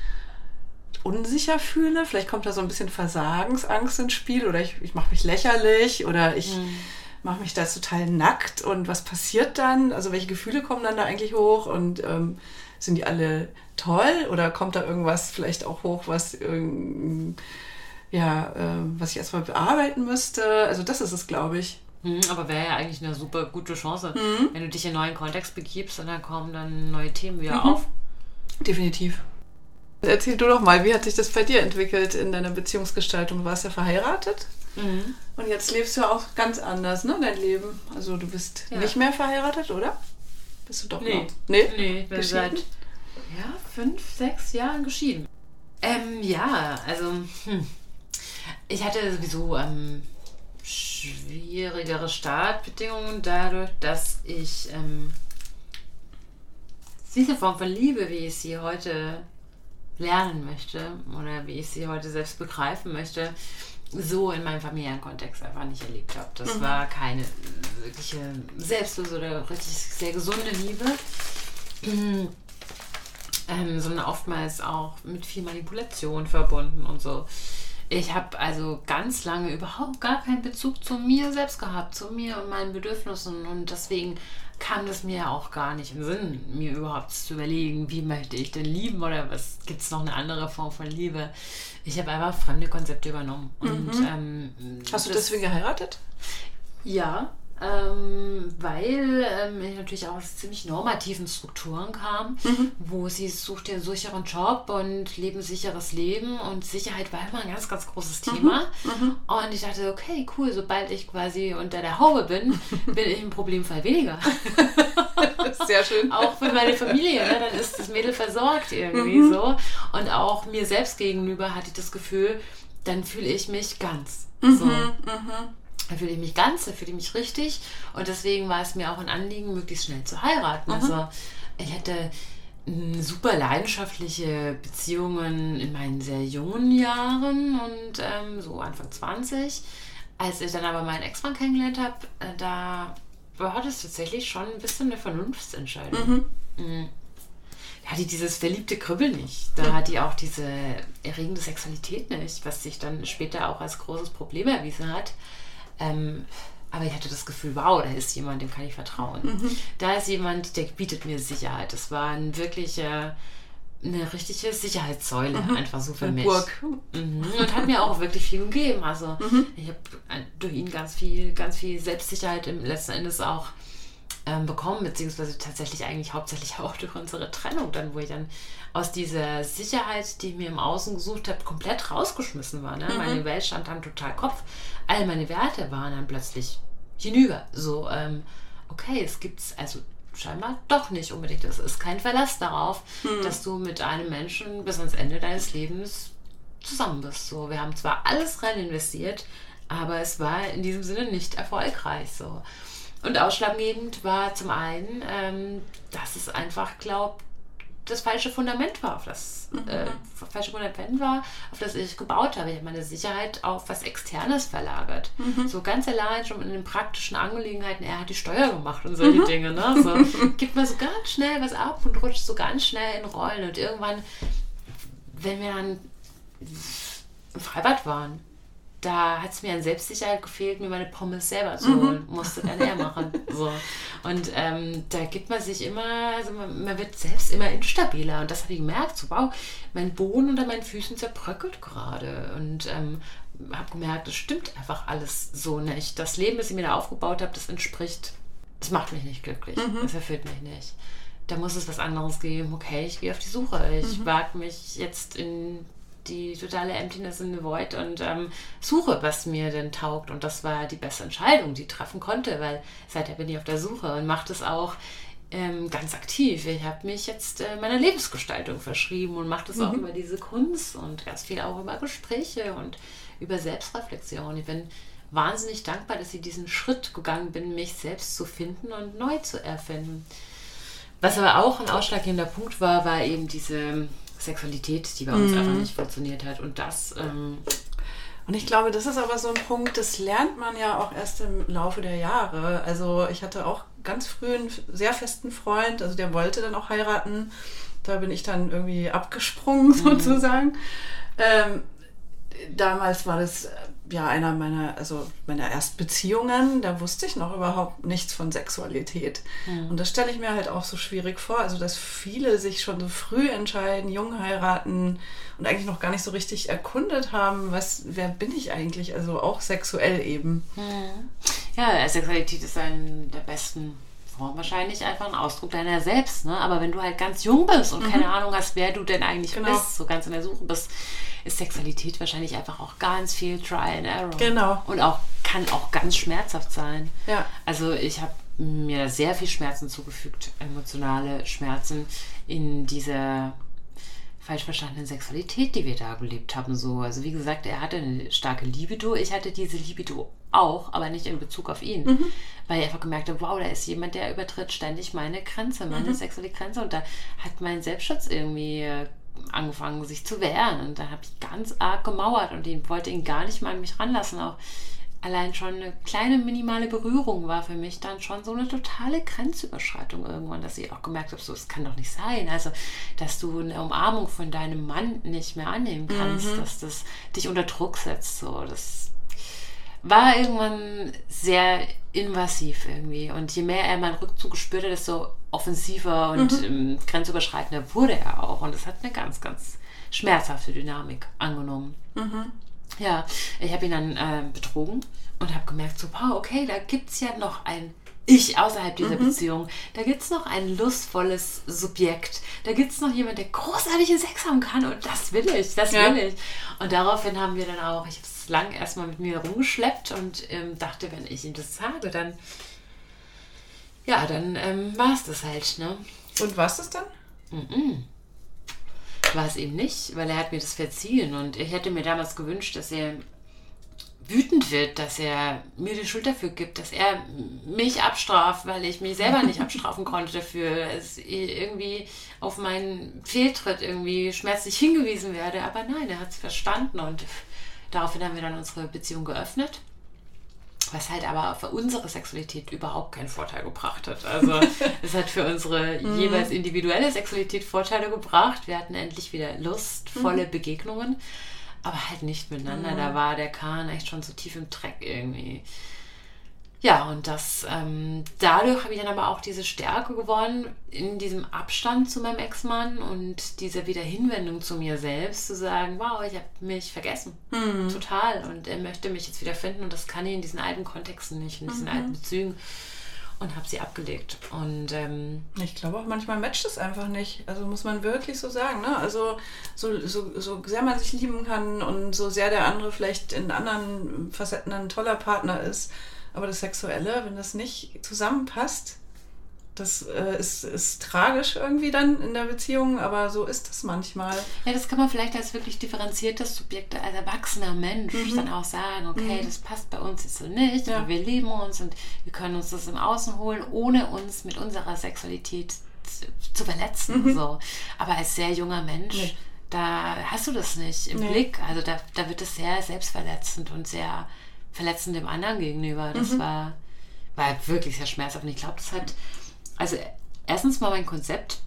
unsicher fühle. Vielleicht kommt da so ein bisschen Versagensangst ins Spiel oder ich, ich mache mich lächerlich oder ich mhm. mache mich da total nackt und was passiert dann? Also welche Gefühle kommen dann da eigentlich hoch und ähm, sind die alle toll oder kommt da irgendwas vielleicht auch hoch, was ja, äh, was ich erstmal bearbeiten müsste. Also das ist es, glaube ich. Mhm, aber wäre ja eigentlich eine super gute Chance, mhm. wenn du dich in einen neuen Kontext begibst und dann kommen dann neue Themen wieder mhm. auf. Definitiv. Erzähl du doch mal, wie hat sich das bei dir entwickelt in deiner Beziehungsgestaltung? Du warst ja verheiratet mhm. und jetzt lebst du auch ganz anders, ne, dein Leben. Also du bist ja. nicht mehr verheiratet, oder? Bist du doch nee. noch? Nee, nee ich bin seit ja, fünf, sechs Jahren geschieden. Ähm, ja, also hm. ich hatte sowieso ähm, schwierigere Startbedingungen dadurch, dass ich ähm, diese Form von Liebe, wie ich sie heute lernen möchte oder wie ich sie heute selbst begreifen möchte, so in meinem familiären Kontext einfach nicht erlebt habe. Das mhm. war keine wirkliche selbstlose oder richtig sehr gesunde Liebe, ähm, sondern oftmals auch mit viel Manipulation verbunden und so. Ich habe also ganz lange überhaupt gar keinen Bezug zu mir selbst gehabt, zu mir und meinen Bedürfnissen. Und deswegen kam das mir auch gar nicht im Sinn, mir überhaupt zu überlegen, wie möchte ich denn lieben oder was gibt es noch eine andere Form von Liebe. Ich habe einfach fremde Konzepte übernommen. Und, mhm. ähm, Hast du deswegen geheiratet? Ja, ähm, weil ähm, ich natürlich auch aus ziemlich normativen Strukturen kam, mhm. wo sie sucht den sicheren Job und lebenssicheres Leben und Sicherheit war immer ein ganz, ganz großes Thema. Mhm. Mhm. Und ich dachte, okay, cool, sobald ich quasi unter der Haube bin, bin ich im Problemfall weniger. Sehr schön. auch für meine Familie, ne? dann ist das Mädel versorgt irgendwie mhm. so. Und auch mir selbst gegenüber hatte ich das Gefühl, dann fühle ich mich ganz. So. Da fühle ich mich ganz, da fühle ich mich richtig. Und deswegen war es mir auch ein Anliegen, möglichst schnell zu heiraten. Mhm. Also ich hatte super leidenschaftliche Beziehungen in meinen sehr jungen Jahren und ähm, so Anfang 20. Als ich dann aber meinen Ex-Mann kennengelernt habe, äh, da war das tatsächlich schon ein bisschen eine Vernunftsentscheidung. Mhm. Mhm. Da hat die dieses verliebte Kribbel nicht. Da mhm. hat die auch diese erregende Sexualität nicht, was sich dann später auch als großes Problem erwiesen hat. Ähm, aber ich hatte das Gefühl, wow, da ist jemand, dem kann ich vertrauen. Mhm. Da ist jemand, der bietet mir Sicherheit. Das war ein wirklicher, eine richtige Sicherheitssäule, mhm. einfach so für Eine mich. Burg. Mhm. Und hat mir auch wirklich viel gegeben. Also mhm. ich habe durch ihn ganz viel, ganz viel Selbstsicherheit im letzten Endes auch ähm, bekommen, beziehungsweise tatsächlich eigentlich hauptsächlich auch durch unsere Trennung, dann, wo ich dann aus dieser Sicherheit, die ich mir im Außen gesucht habe, komplett rausgeschmissen war. Ne? Mhm. Meine Welt stand dann total Kopf. All meine Werte waren dann plötzlich hinüber. So, ähm, okay, es gibt es also scheinbar doch nicht unbedingt. Es ist kein Verlass darauf, mhm. dass du mit einem Menschen bis ans Ende deines Lebens zusammen bist. So, wir haben zwar alles rein investiert, aber es war in diesem Sinne nicht erfolgreich. So. Und ausschlaggebend war zum einen, ähm, dass es einfach glaubt, das falsche Fundament war, auf das mhm. äh, falsche Fundament war, auf das ich gebaut habe. Ich habe meine Sicherheit auf was Externes verlagert. Mhm. So ganz allein schon in den praktischen Angelegenheiten. Er hat die Steuer gemacht und solche mhm. Dinge. Ne? So gibt man so ganz schnell was ab und rutscht so ganz schnell in Rollen. Und irgendwann, wenn wir dann im Freibad waren, da hat es mir an Selbstsicherheit gefehlt, mir meine Pommes selber zu mhm. holen. Mhm. Musste dann er machen. So. Und ähm, da gibt man sich immer, also man, man, wird selbst immer instabiler. Und das habe ich gemerkt. So, wow, mein Boden unter meinen Füßen zerbröckelt gerade. Und ähm, habe gemerkt, es stimmt einfach alles so nicht. Das Leben, das ich mir da aufgebaut habe, das entspricht, das macht mich nicht glücklich. Mhm. Das erfüllt mich nicht. Da muss es was anderes geben. Okay, ich gehe auf die Suche. Ich mhm. wage mich jetzt in die totale Emptiness in the Void und ähm, suche, was mir denn taugt. Und das war die beste Entscheidung, die ich treffen konnte, weil seither bin ich auf der Suche und mache das auch ähm, ganz aktiv. Ich habe mich jetzt äh, meiner Lebensgestaltung verschrieben und mache das mhm. auch über diese Kunst und ganz viel auch über Gespräche und über Selbstreflexion. Ich bin wahnsinnig dankbar, dass ich diesen Schritt gegangen bin, mich selbst zu finden und neu zu erfinden. Was aber auch ein ausschlaggebender Punkt war, war eben diese Sexualität, die bei uns mhm. einfach nicht funktioniert hat. Und das. Ähm, und ich glaube, das ist aber so ein Punkt, das lernt man ja auch erst im Laufe der Jahre. Also ich hatte auch ganz früh einen sehr festen Freund, also der wollte dann auch heiraten. Da bin ich dann irgendwie abgesprungen mhm. sozusagen. Ähm, damals war das ja einer meiner, also meiner Erstbeziehungen, da wusste ich noch überhaupt nichts von Sexualität. Mhm. Und das stelle ich mir halt auch so schwierig vor, also dass viele sich schon so früh entscheiden, jung heiraten und eigentlich noch gar nicht so richtig erkundet haben, was, wer bin ich eigentlich, also auch sexuell eben. Mhm. Ja, Sexualität ist eine der besten Formen wahrscheinlich einfach ein Ausdruck deiner selbst, ne? Aber wenn du halt ganz jung bist und mhm. keine Ahnung hast, wer du denn eigentlich genau. bist, so ganz in der Suche bist, ist Sexualität wahrscheinlich einfach auch ganz viel Try and Error. Genau. Und auch kann auch ganz schmerzhaft sein. Ja. Also ich habe mir sehr viel Schmerzen zugefügt, emotionale Schmerzen in dieser falsch verstandenen Sexualität, die wir da gelebt haben. So, also wie gesagt, er hatte eine starke Libido. Ich hatte diese Libido auch, aber nicht in Bezug auf ihn, mhm. weil ich einfach gemerkt habe, wow, da ist jemand, der übertritt ständig meine Grenze, meine mhm. sexuelle Grenze und da hat mein Selbstschutz irgendwie äh, angefangen, sich zu wehren. Und da habe ich ganz arg gemauert und ich wollte ihn gar nicht mal an mich ranlassen. Auch allein schon eine kleine minimale Berührung war für mich dann schon so eine totale Grenzüberschreitung irgendwann, dass ich auch gemerkt habe, so, es kann doch nicht sein. Also, dass du eine Umarmung von deinem Mann nicht mehr annehmen kannst, mhm. dass das dich unter Druck setzt. So, das war irgendwann sehr invasiv irgendwie. Und je mehr er meinen Rückzug gespürt hat, desto offensiver und mhm. Ähm, grenzüberschreitender wurde er auch. Und das hat eine ganz, ganz schmerzhafte Dynamik angenommen. Mhm. Ja, ich habe ihn dann äh, betrogen und habe gemerkt, so, wow, okay, da gibt es ja noch ein ich außerhalb dieser mhm. Beziehung. Da gibt es noch ein lustvolles Subjekt. Da gibt es noch jemand, der großartige Sex haben kann. Und das will ich, das ja. will ich. Und daraufhin haben wir dann auch, ich habe es lang erstmal mit mir rumgeschleppt und ähm, dachte, wenn ich ihm das sage, dann, ja, dann ähm, war es das halt. Ne? Und war es das dann? Mhm. War es eben nicht, weil er hat mir das verziehen. Und ich hätte mir damals gewünscht, dass er wütend wird, dass er mir die Schuld dafür gibt, dass er mich abstraft, weil ich mich selber nicht abstrafen konnte dafür, dass ich irgendwie auf meinen Fehltritt irgendwie schmerzlich hingewiesen werde. Aber nein, er hat es verstanden und daraufhin haben wir dann unsere Beziehung geöffnet. Was halt aber für unsere Sexualität überhaupt keinen Vorteil gebracht hat. Also es hat für unsere mhm. jeweils individuelle Sexualität Vorteile gebracht. Wir hatten endlich wieder lustvolle mhm. Begegnungen aber halt nicht miteinander. Mhm. Da war der Kahn echt schon so tief im Dreck irgendwie. Ja, und das ähm, dadurch habe ich dann aber auch diese Stärke gewonnen, in diesem Abstand zu meinem Ex-Mann und dieser Wiederhinwendung zu mir selbst, zu sagen, wow, ich habe mich vergessen. Mhm. Total. Und er möchte mich jetzt wieder finden und das kann ich in diesen alten Kontexten nicht, in diesen mhm. alten Bezügen und habe sie abgelegt. Und ähm, ich glaube auch manchmal matcht es einfach nicht. Also muss man wirklich so sagen. Ne? Also so, so, so sehr man sich lieben kann und so sehr der andere vielleicht in anderen Facetten ein toller Partner ist, aber das Sexuelle, wenn das nicht zusammenpasst, das äh, ist, ist tragisch irgendwie dann in der Beziehung, aber so ist das manchmal. Ja, das kann man vielleicht als wirklich differenziertes Subjekt, als erwachsener Mensch mhm. dann auch sagen, okay, mhm. das passt bei uns jetzt so nicht, ja. wir lieben uns und wir können uns das im Außen holen, ohne uns mit unserer Sexualität zu, zu verletzen. Mhm. So. Aber als sehr junger Mensch, nee. da hast du das nicht im nee. Blick. Also da, da wird es sehr selbstverletzend und sehr verletzend dem anderen gegenüber. Das mhm. war, war wirklich sehr schmerzhaft. Und ich glaube, das hat also erstens mal mein Konzept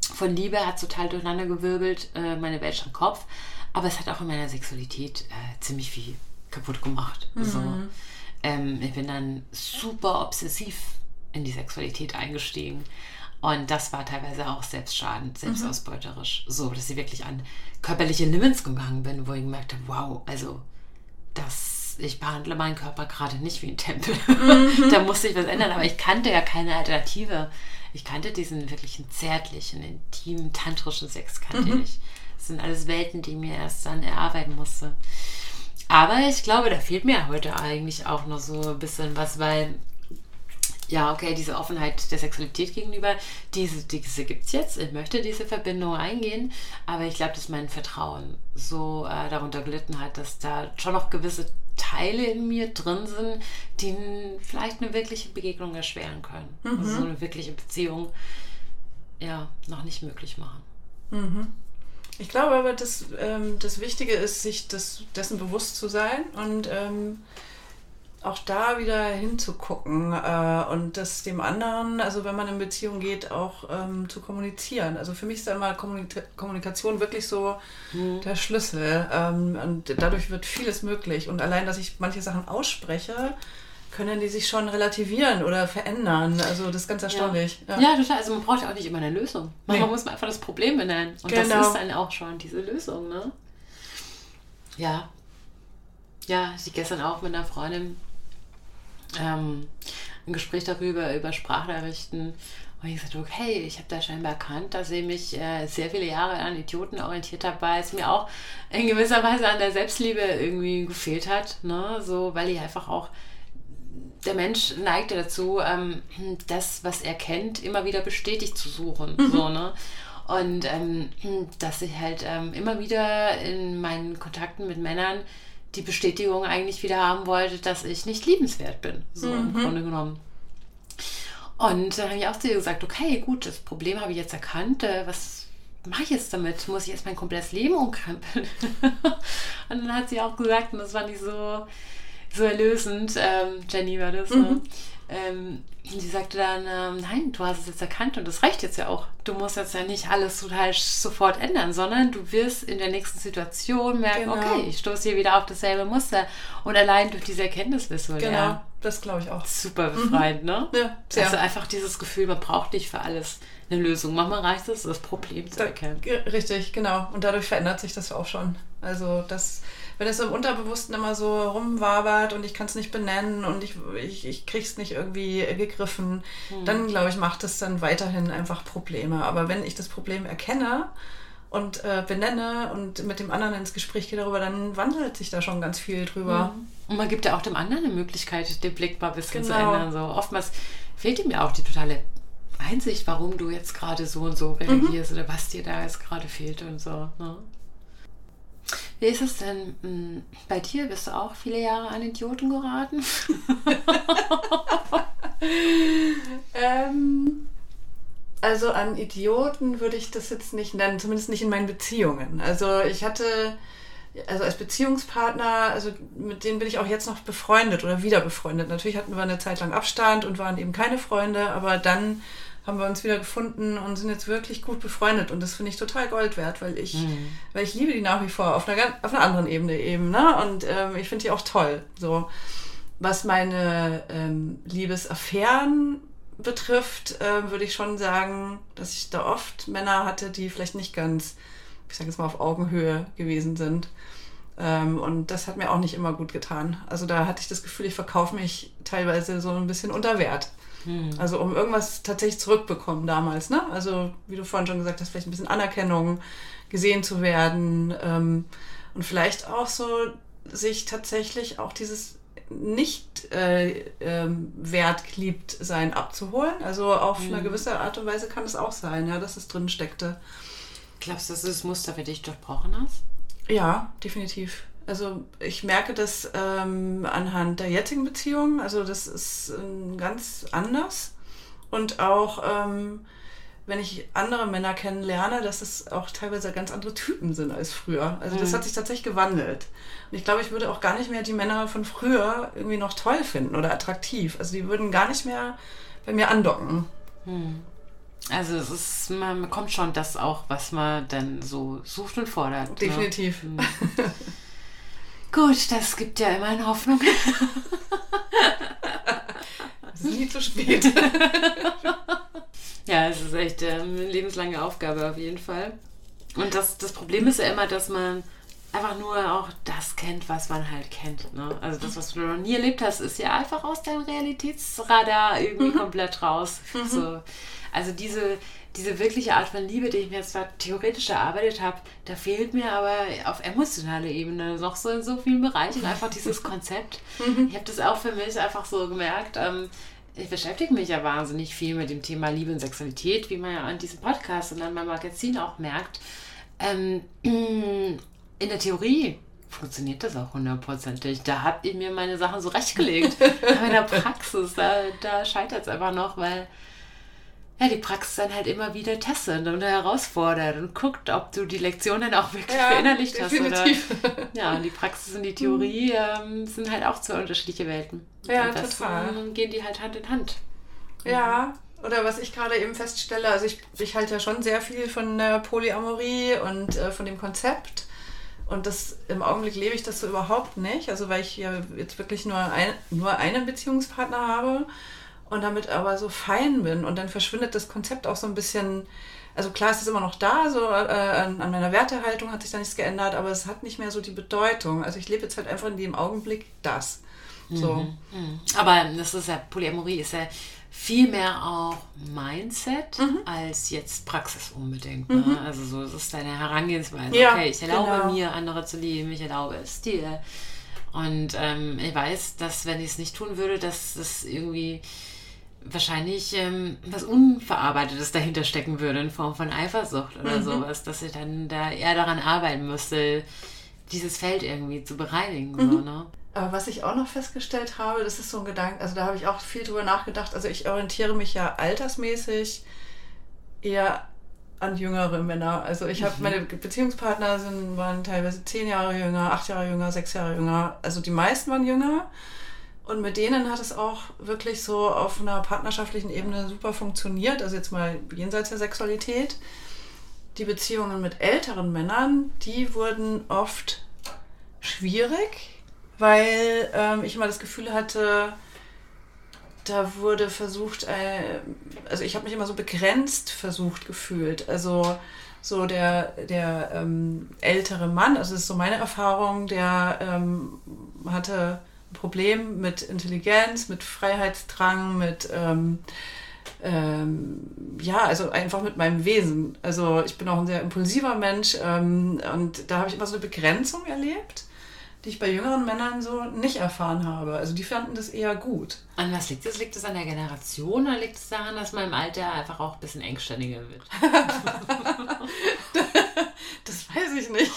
von Liebe hat total durcheinander gewirbelt, äh, meine Welt schon Kopf, aber es hat auch in meiner Sexualität äh, ziemlich viel kaputt gemacht. Mhm. So, ähm, ich bin dann super obsessiv in die Sexualität eingestiegen. Und das war teilweise auch selbstschadend, selbstausbeuterisch. Mhm. So, dass ich wirklich an körperliche Limits gegangen bin, wo ich gemerkt habe, wow, also das ich behandle meinen Körper gerade nicht wie ein Tempel. Mhm. da musste ich was ändern, aber ich kannte ja keine Alternative. Ich kannte diesen wirklichen zärtlichen, intimen, tantrischen Sex, kannte mhm. ich. Das sind alles Welten, die mir erst dann erarbeiten musste. Aber ich glaube, da fehlt mir heute eigentlich auch noch so ein bisschen was, weil ja, okay, diese Offenheit der Sexualität gegenüber, diese, diese gibt es jetzt. Ich möchte diese Verbindung eingehen, aber ich glaube, dass mein Vertrauen so äh, darunter gelitten hat, dass da schon noch gewisse Teile in mir drin sind, die vielleicht eine wirkliche Begegnung erschweren können. Mhm. Also so eine wirkliche Beziehung ja noch nicht möglich machen. Mhm. Ich glaube aber, dass ähm, das Wichtige ist, sich das, dessen bewusst zu sein und ähm, auch da wieder hinzugucken äh, und das dem anderen, also wenn man in Beziehung geht, auch ähm, zu kommunizieren. Also für mich ist da immer Kommunika Kommunikation wirklich so mhm. der Schlüssel ähm, und dadurch wird vieles möglich. Und allein, dass ich manche Sachen ausspreche, können die sich schon relativieren oder verändern. Also das ist ganz erstaunlich. Ja, ja. ja total. Also man braucht ja auch nicht immer eine Lösung. Manchmal nee. muss man einfach das Problem benennen. Und genau. das ist dann auch schon diese Lösung, ne? Ja. Ja, ich gestern auch mit einer Freundin ähm, ein Gespräch darüber, über Sprachnachrichten. Und ich sagte, okay, ich habe da scheinbar erkannt, dass ich mich äh, sehr viele Jahre an Idioten orientiert habe, weil es mir auch in gewisser Weise an der Selbstliebe irgendwie gefehlt hat. Ne? So, weil ich einfach auch, der Mensch neigt ja dazu, ähm, das, was er kennt, immer wieder bestätigt zu suchen. Mhm. So, ne? Und ähm, dass ich halt ähm, immer wieder in meinen Kontakten mit Männern die Bestätigung eigentlich wieder haben wollte, dass ich nicht liebenswert bin. So mhm. im Grunde genommen. Und dann habe ich auch zu ihr gesagt, okay, gut, das Problem habe ich jetzt erkannt. Äh, was mache ich jetzt damit? Muss ich jetzt mein komplettes Leben umkrempeln? und dann hat sie auch gesagt, und das fand ich so, so erlösend, ähm, Jenny war das, ne? mhm. ne? Ähm, sie sagte dann, ähm, nein, du hast es jetzt erkannt und das reicht jetzt ja auch. Du musst jetzt ja nicht alles total sofort ändern, sondern du wirst in der nächsten Situation merken, genau. okay, ich stoße hier wieder auf dasselbe Muster. Und allein durch diese Erkenntnis wirst du Genau, ja, das glaube ich auch. Super befreiend, mhm. ne? Ja, sehr. Also einfach dieses Gefühl, man braucht nicht für alles eine Lösung. Manchmal reicht es, das Problem zu erkennen. Da, richtig, genau. Und dadurch verändert sich das auch schon. Also das wenn es im Unterbewussten immer so rumwabert und ich kann es nicht benennen und ich, ich, ich krieg's nicht irgendwie gegriffen, mhm. dann glaube ich, macht es dann weiterhin einfach Probleme. Aber wenn ich das Problem erkenne und äh, benenne und mit dem anderen ins Gespräch gehe darüber, dann wandelt sich da schon ganz viel drüber. Mhm. Und man gibt ja auch dem anderen eine Möglichkeit, den Blick mal ein bisschen genau. zu ändern. So oftmals fehlt ihm ja auch die totale Einsicht, warum du jetzt gerade so und so reagierst mhm. oder was dir da jetzt gerade fehlt und so. Ne? Wie ist es denn hm, bei dir? Bist du auch viele Jahre an Idioten geraten? ähm, also an Idioten würde ich das jetzt nicht nennen, zumindest nicht in meinen Beziehungen. Also ich hatte, also als Beziehungspartner, also mit denen bin ich auch jetzt noch befreundet oder wieder befreundet. Natürlich hatten wir eine Zeit lang Abstand und waren eben keine Freunde, aber dann haben wir uns wieder gefunden und sind jetzt wirklich gut befreundet. Und das finde ich total Gold wert, weil ich, mhm. weil ich liebe die nach wie vor auf einer, auf einer anderen Ebene eben. Ne? Und ähm, ich finde die auch toll. So, was meine ähm, Liebesaffären betrifft, äh, würde ich schon sagen, dass ich da oft Männer hatte, die vielleicht nicht ganz, ich sage jetzt mal, auf Augenhöhe gewesen sind. Ähm, und das hat mir auch nicht immer gut getan. Also da hatte ich das Gefühl, ich verkaufe mich teilweise so ein bisschen unter Wert. Hm. Also um irgendwas tatsächlich zurückbekommen damals. Ne? Also wie du vorhin schon gesagt hast, vielleicht ein bisschen Anerkennung, gesehen zu werden ähm, und vielleicht auch so sich tatsächlich auch dieses nicht äh, ähm, wertgeliebt sein abzuholen. Also auf hm. eine gewisse Art und Weise kann es auch sein, ja, dass es drin steckte. Glaubst du, dass du das Muster für dich durchbrochen hast? Ja, definitiv. Also ich merke das ähm, anhand der jetzigen Beziehung. Also das ist ähm, ganz anders. Und auch ähm, wenn ich andere Männer kennenlerne, dass es auch teilweise ganz andere Typen sind als früher. Also das mhm. hat sich tatsächlich gewandelt. Und ich glaube, ich würde auch gar nicht mehr die Männer von früher irgendwie noch toll finden oder attraktiv. Also die würden gar nicht mehr bei mir andocken. Mhm. Also es ist, man bekommt schon das auch, was man dann so sucht und fordert. Ne? Definitiv. Ne? Gut, das gibt ja immerhin Hoffnung. Es ist nie zu spät. ja, es ist echt äh, eine lebenslange Aufgabe auf jeden Fall. Und das, das Problem ist ja immer, dass man einfach nur auch das kennt, was man halt kennt. Ne? Also das, was du noch nie erlebt hast, ist ja einfach aus deinem Realitätsradar irgendwie mhm. komplett raus. Mhm. So. Also diese, diese wirkliche Art von Liebe, die ich mir zwar theoretisch erarbeitet habe, da fehlt mir aber auf emotionaler Ebene noch so in so vielen Bereichen einfach dieses Konzept. Mhm. ich habe das auch für mich einfach so gemerkt. Ähm, ich beschäftige mich ja wahnsinnig viel mit dem Thema Liebe und Sexualität, wie man ja an diesem Podcast und an meinem Magazin auch merkt. Ähm, in der Theorie funktioniert das auch hundertprozentig. Da habe ich mir meine Sachen so rechtgelegt. Aber in der Praxis, da, da scheitert es einfach noch, weil ja, die Praxis dann halt immer wieder testet und herausfordert und guckt, ob du die Lektion dann auch wirklich ja, verinnerlicht definitiv. hast. Oder, ja, und die Praxis und die Theorie ähm, sind halt auch zwei unterschiedliche Welten. Ja, und das, total. Ähm, gehen die halt Hand in Hand. Ja, oder was ich gerade eben feststelle, also ich, ich halte ja schon sehr viel von der Polyamorie und äh, von dem Konzept. Und das im Augenblick lebe ich das so überhaupt nicht. Also weil ich ja jetzt wirklich nur, ein, nur einen Beziehungspartner habe und damit aber so fein bin. Und dann verschwindet das Konzept auch so ein bisschen. Also klar ist es immer noch da, so äh, an, an, meiner Wertehaltung hat sich da nichts geändert, aber es hat nicht mehr so die Bedeutung. Also ich lebe jetzt halt einfach in dem Augenblick das. So. Mhm. Mhm. Aber das ist ja, Polyamorie ist ja viel mehr auch Mindset mhm. als jetzt Praxis unbedingt. Ne? Mhm. Also so ist deine Herangehensweise. Ja, okay, ich erlaube genau. mir, andere zu lieben, ich erlaube es dir. Und ähm, ich weiß, dass wenn ich es nicht tun würde, dass das irgendwie wahrscheinlich ähm, was Unverarbeitetes dahinter stecken würde in Form von Eifersucht oder mhm. sowas, dass ich dann da eher daran arbeiten müsste, dieses Feld irgendwie zu bereinigen. Mhm. So, ne? Aber was ich auch noch festgestellt habe, das ist so ein Gedanke, also da habe ich auch viel drüber nachgedacht. Also ich orientiere mich ja altersmäßig eher an jüngere Männer. Also ich habe mhm. meine Beziehungspartner sind, waren teilweise zehn Jahre jünger, acht Jahre jünger, sechs Jahre jünger. Also die meisten waren jünger. Und mit denen hat es auch wirklich so auf einer partnerschaftlichen Ebene super funktioniert. Also jetzt mal jenseits der Sexualität. Die Beziehungen mit älteren Männern, die wurden oft schwierig, weil ähm, ich immer das Gefühl hatte, da wurde versucht, äh, also ich habe mich immer so begrenzt versucht gefühlt. Also so der, der ähm, ältere Mann, also das ist so meine Erfahrung, der ähm, hatte Problem mit Intelligenz, mit Freiheitsdrang, mit ähm, ähm, ja, also einfach mit meinem Wesen. Also ich bin auch ein sehr impulsiver Mensch ähm, und da habe ich immer so eine Begrenzung erlebt die ich bei jüngeren Männern so nicht erfahren habe. Also die fanden das eher gut. An was liegt es? Liegt es an der Generation oder liegt es daran, dass man im Alter einfach auch ein bisschen engständiger wird? das weiß ich nicht.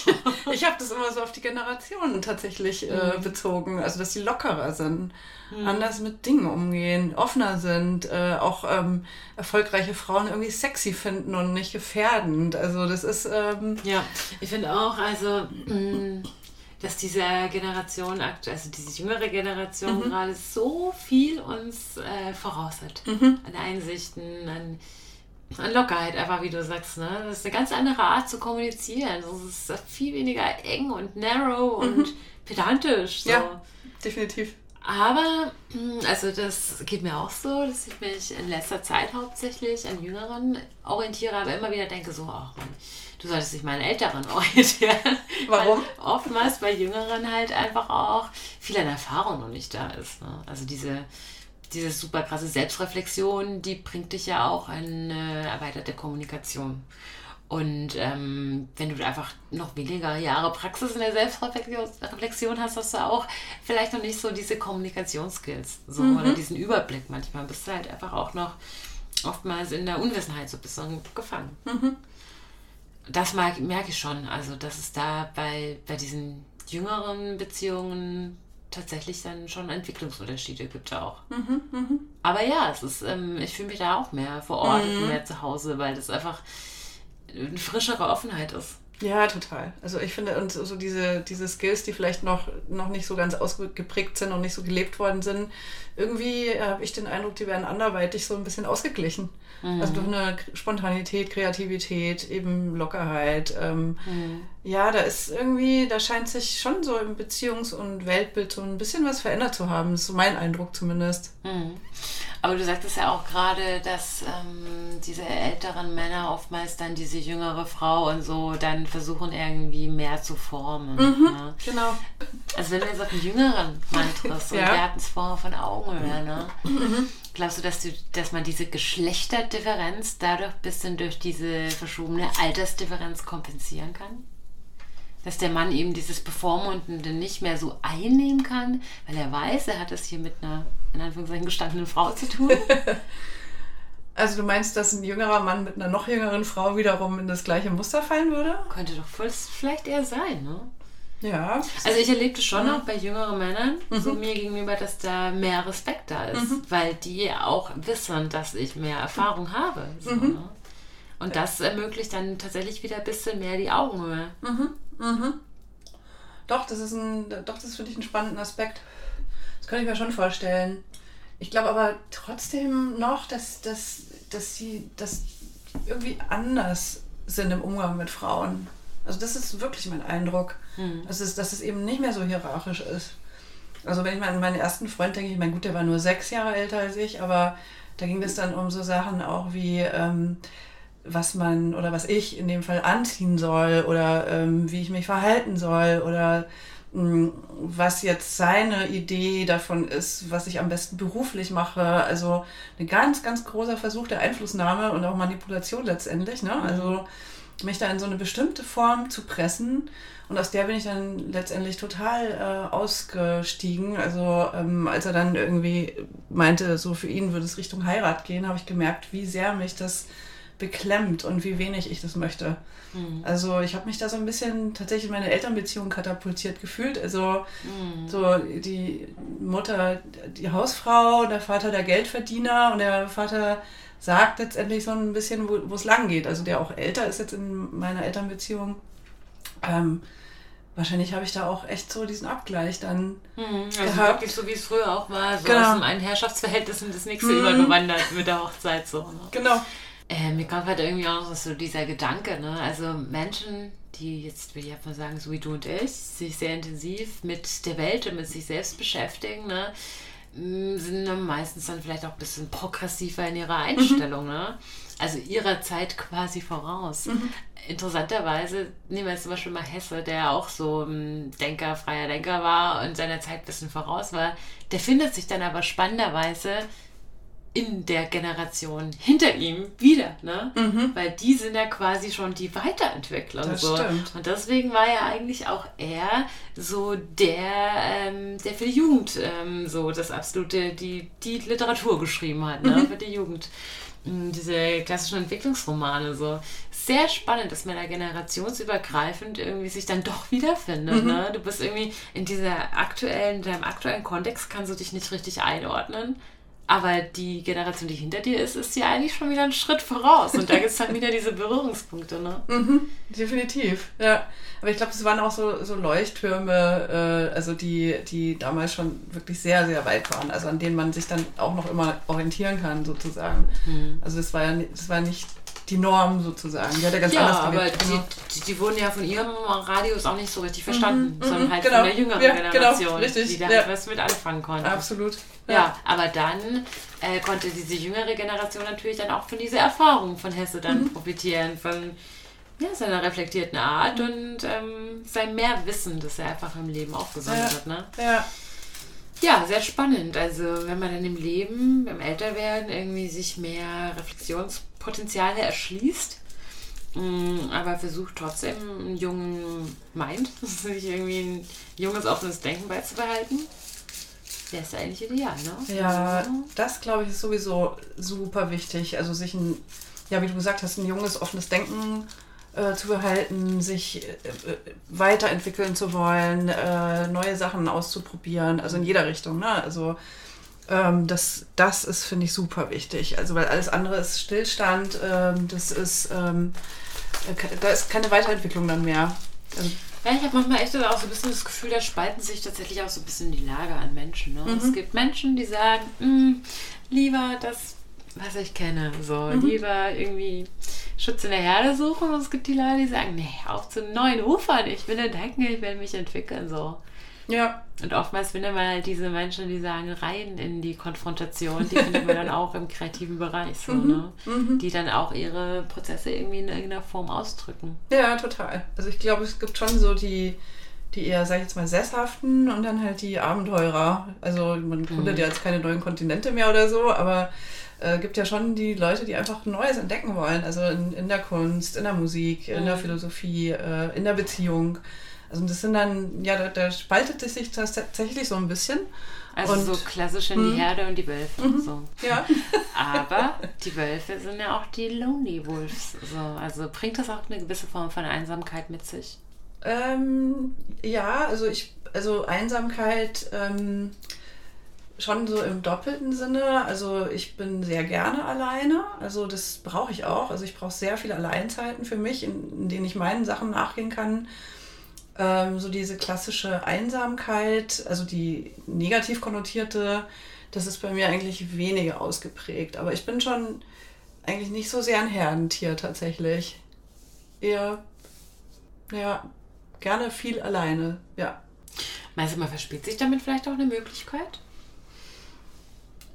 Ich habe das immer so auf die Generationen tatsächlich äh, mhm. bezogen. Also dass sie lockerer sind, mhm. anders mit Dingen umgehen, offener sind, äh, auch ähm, erfolgreiche Frauen irgendwie sexy finden und nicht gefährdend. Also das ist... Ähm, ja, ich finde auch, also... Mh, mm, dass diese Generation, also diese jüngere Generation mhm. gerade so viel uns äh, voraus hat. Mhm. An Einsichten, an, an, Lockerheit, einfach wie du sagst. Ne? Das ist eine ganz andere Art zu kommunizieren. Es ist viel weniger eng und narrow mhm. und pedantisch. So. Ja, definitiv. Aber, hm, also das geht mir auch so, dass ich mich in letzter Zeit hauptsächlich an Jüngeren orientiere, aber immer wieder denke so, ach Mann, du solltest dich mal an Älteren orientieren. Warum? Weil oftmals bei Jüngeren halt einfach auch viel an Erfahrung noch nicht da ist. Ne? Also diese, diese super krasse Selbstreflexion, die bringt dich ja auch in eine erweiterte Kommunikation. Und ähm, wenn du einfach noch weniger Jahre Praxis in der Selbstreflexion hast, hast du auch vielleicht noch nicht so diese Kommunikationsskills so, mhm. oder diesen Überblick. Manchmal bist du halt einfach auch noch oftmals in der Unwissenheit so ein bisschen gefangen. Mhm das mag, merke ich schon. Also, dass es da bei, bei diesen jüngeren Beziehungen tatsächlich dann schon Entwicklungsunterschiede gibt auch. Mhm, mh. Aber ja, es ist, ähm, ich fühle mich da auch mehr vor Ort mhm. und mehr zu Hause, weil das einfach eine frischere Offenheit ist. Ja, total. Also ich finde, und so diese, diese Skills, die vielleicht noch, noch nicht so ganz ausgeprägt sind und nicht so gelebt worden sind, irgendwie habe ich den Eindruck, die werden anderweitig so ein bisschen ausgeglichen. Mhm. Also durch eine Spontanität, Kreativität, eben Lockerheit. Ähm, mhm. Ja, da ist irgendwie, da scheint sich schon so im Beziehungs- und Weltbild so ein bisschen was verändert zu haben. Das ist so mein Eindruck zumindest. Mhm. Aber du sagtest ja auch gerade, dass ähm, diese älteren Männer oftmals dann diese jüngere Frau und so dann versuchen irgendwie mehr zu formen. Mhm, ne? Genau. Also wenn du jetzt auf einen jüngeren Mann triffst ja. und wir hatten es vorher von Augenhöhe, ne? Glaubst du dass, du, dass man diese Geschlechterdifferenz dadurch ein bisschen durch diese verschobene Altersdifferenz kompensieren kann? dass der Mann eben dieses Bevormundende nicht mehr so einnehmen kann, weil er weiß, er hat es hier mit einer, in Anführungszeichen, gestandenen Frau zu tun. Also du meinst, dass ein jüngerer Mann mit einer noch jüngeren Frau wiederum in das gleiche Muster fallen würde? Könnte doch vielleicht eher sein, ne? Ja. Also ich erlebte schon mhm. auch bei jüngeren Männern mhm. so mir gegenüber, dass da mehr Respekt da ist, mhm. weil die auch wissen, dass ich mehr Erfahrung habe. So, mhm. ne? Und das ermöglicht dann tatsächlich wieder ein bisschen mehr die Augenhöhe. Mhm. Mhm. Doch, das ist ein, doch, das ist für dich ein spannender Aspekt. Das kann ich mir schon vorstellen. Ich glaube aber trotzdem noch, dass, dass, dass sie das irgendwie anders sind im Umgang mit Frauen. Also das ist wirklich mein Eindruck. Mhm. Das ist, dass es eben nicht mehr so hierarchisch ist. Also wenn ich mal an meinen ersten Freund denke, ich meine, gut, der war nur sechs Jahre älter als ich, aber da ging es dann um so Sachen auch wie, ähm, was man oder was ich in dem Fall anziehen soll oder ähm, wie ich mich verhalten soll oder mh, hm, was jetzt seine Idee davon ist, was ich am besten beruflich mache. Also ein ganz, ganz großer Versuch der Einflussnahme und auch Manipulation letztendlich. Ne? Also mich da in so eine bestimmte Form zu pressen. Und aus der bin ich dann letztendlich total äh, ausgestiegen. Also ähm, als er dann irgendwie meinte, so für ihn würde es Richtung Heirat gehen, habe ich gemerkt, wie sehr mich das beklemmt und wie wenig ich das möchte. Mhm. Also ich habe mich da so ein bisschen tatsächlich in meine Elternbeziehung katapultiert gefühlt. Also mhm. so die Mutter, die Hausfrau, der Vater der Geldverdiener und der Vater sagt letztendlich so ein bisschen, wo es lang geht. Also der auch älter ist jetzt in meiner Elternbeziehung. Ähm, wahrscheinlich habe ich da auch echt so diesen Abgleich dann mhm, also gehabt. wirklich so wie es früher auch war, so genau. aus dem einen Herrschaftsverhältnis in das nächste mhm. übergewandert mit der Hochzeit so. Ne? Genau. Äh, mir kommt halt irgendwie auch noch so dieser Gedanke, ne? Also Menschen, die jetzt, will ich einfach sagen, so wie du und ich, sich sehr intensiv mit der Welt und mit sich selbst beschäftigen, ne? Sind dann meistens dann vielleicht auch ein bisschen progressiver in ihrer Einstellung, mhm. ne? Also ihrer Zeit quasi voraus. Mhm. Interessanterweise nehmen wir jetzt zum Beispiel mal Hesse, der auch so ein Denker, freier Denker war und seiner Zeit ein bisschen voraus war. Der findet sich dann aber spannenderweise in der Generation hinter ihm wieder, ne? Mhm. Weil die sind ja quasi schon die Weiterentwickler. Das so. stimmt. Und deswegen war ja eigentlich auch er so der, ähm, der für die Jugend ähm, so das absolute, die, die Literatur geschrieben hat, ne? Mhm. Für die Jugend. Mm, diese klassischen Entwicklungsromane so. Sehr spannend, dass man da generationsübergreifend irgendwie sich dann doch wiederfindet. Mhm. Ne? Du bist irgendwie in dieser aktuellen, in deinem aktuellen Kontext kannst du dich nicht richtig einordnen aber die Generation, die hinter dir ist, ist ja eigentlich schon wieder einen Schritt voraus. Und da gibt es dann wieder diese Berührungspunkte, ne? Mhm, definitiv, ja. Aber ich glaube, das waren auch so, so Leuchttürme, äh, also die, die damals schon wirklich sehr, sehr weit waren. Also an denen man sich dann auch noch immer orientieren kann, sozusagen. Mhm. Also das war ja das war nicht die Norm sozusagen. Die hat ja ganz ja, anders aber die, die, die, wurden ja von ihrem Radius auch nicht so richtig verstanden, mhm, sondern halt genau. von der jüngeren ja, genau, Generation, genau, richtig, die da ja. etwas mit anfangen konnte. Absolut. Ja, ja aber dann äh, konnte diese jüngere Generation natürlich dann auch von dieser Erfahrung von Hesse dann mhm. profitieren, von ja, seiner reflektierten Art mhm. und ähm, sein Mehrwissen, das er einfach im Leben aufgesammelt hat. Ne? Ja. Ja, sehr spannend. Also wenn man dann im Leben, beim Älterwerden irgendwie sich mehr Reflexionspotenziale erschließt, mm, aber versucht trotzdem einen jungen Mind, sich irgendwie ein junges, offenes Denken beizubehalten, wäre es eigentlich ideal, ne? Ja, das glaube ich ist sowieso super wichtig. Also sich ein, ja, wie du gesagt hast, ein junges, offenes Denken äh, zu behalten, sich äh, äh, weiterentwickeln zu wollen, äh, neue Sachen auszuprobieren, also in jeder Richtung. Ne? Also ähm, das, das ist, finde ich, super wichtig. Also weil alles andere ist Stillstand, ähm, das ist, ähm, da ist keine Weiterentwicklung dann mehr. Also, ja, ich habe manchmal echt auch so ein bisschen das Gefühl, da spalten sich tatsächlich auch so ein bisschen die Lage an Menschen. Ne? Mhm. Es gibt Menschen, die sagen, hm, lieber das, was ich kenne, so, mhm. lieber irgendwie Schutz in der Herde suchen und es gibt die Leute, die sagen, nee, auf zu neuen Ufern, ich will entdecken, ich will mich entwickeln, so. Ja. Und oftmals findet man halt diese Menschen, die sagen, rein in die Konfrontation, die findet man dann auch im kreativen Bereich so, mhm. ne? Mhm. Die dann auch ihre Prozesse irgendwie in irgendeiner Form ausdrücken. Ja, total. Also ich glaube, es gibt schon so die, die eher, sag ich jetzt mal, sesshaften und dann halt die Abenteurer. Also man gründet mhm. ja jetzt keine neuen Kontinente mehr oder so, aber äh, gibt ja schon die Leute, die einfach Neues entdecken wollen. Also in, in der Kunst, in der Musik, in der mhm. Philosophie, äh, in der Beziehung. Also das sind dann, ja, da, da spaltet es sich das tatsächlich so ein bisschen. Also Und- so klassisch in die Mhm. Herde und die Wölfe. So. Ja. Aber die Wölfe sind ja auch die Lonely Wolves. So. Also bringt das auch eine gewisse Form von Einsamkeit mit sich? Ähm, ja, also ich, also Einsamkeit ähm, schon so im doppelten Sinne. Also ich bin sehr gerne alleine. Also das brauche ich auch. Also ich brauche sehr viele Alleinzeiten für mich, in, in denen ich meinen Sachen nachgehen kann. Ähm, so diese klassische Einsamkeit, also die negativ konnotierte, das ist bei mir eigentlich weniger ausgeprägt. Aber ich bin schon eigentlich nicht so sehr ein Herdentier tatsächlich. Eher, ja, gerne viel alleine, ja. Meinst du, man verspielt sich damit vielleicht auch eine Möglichkeit?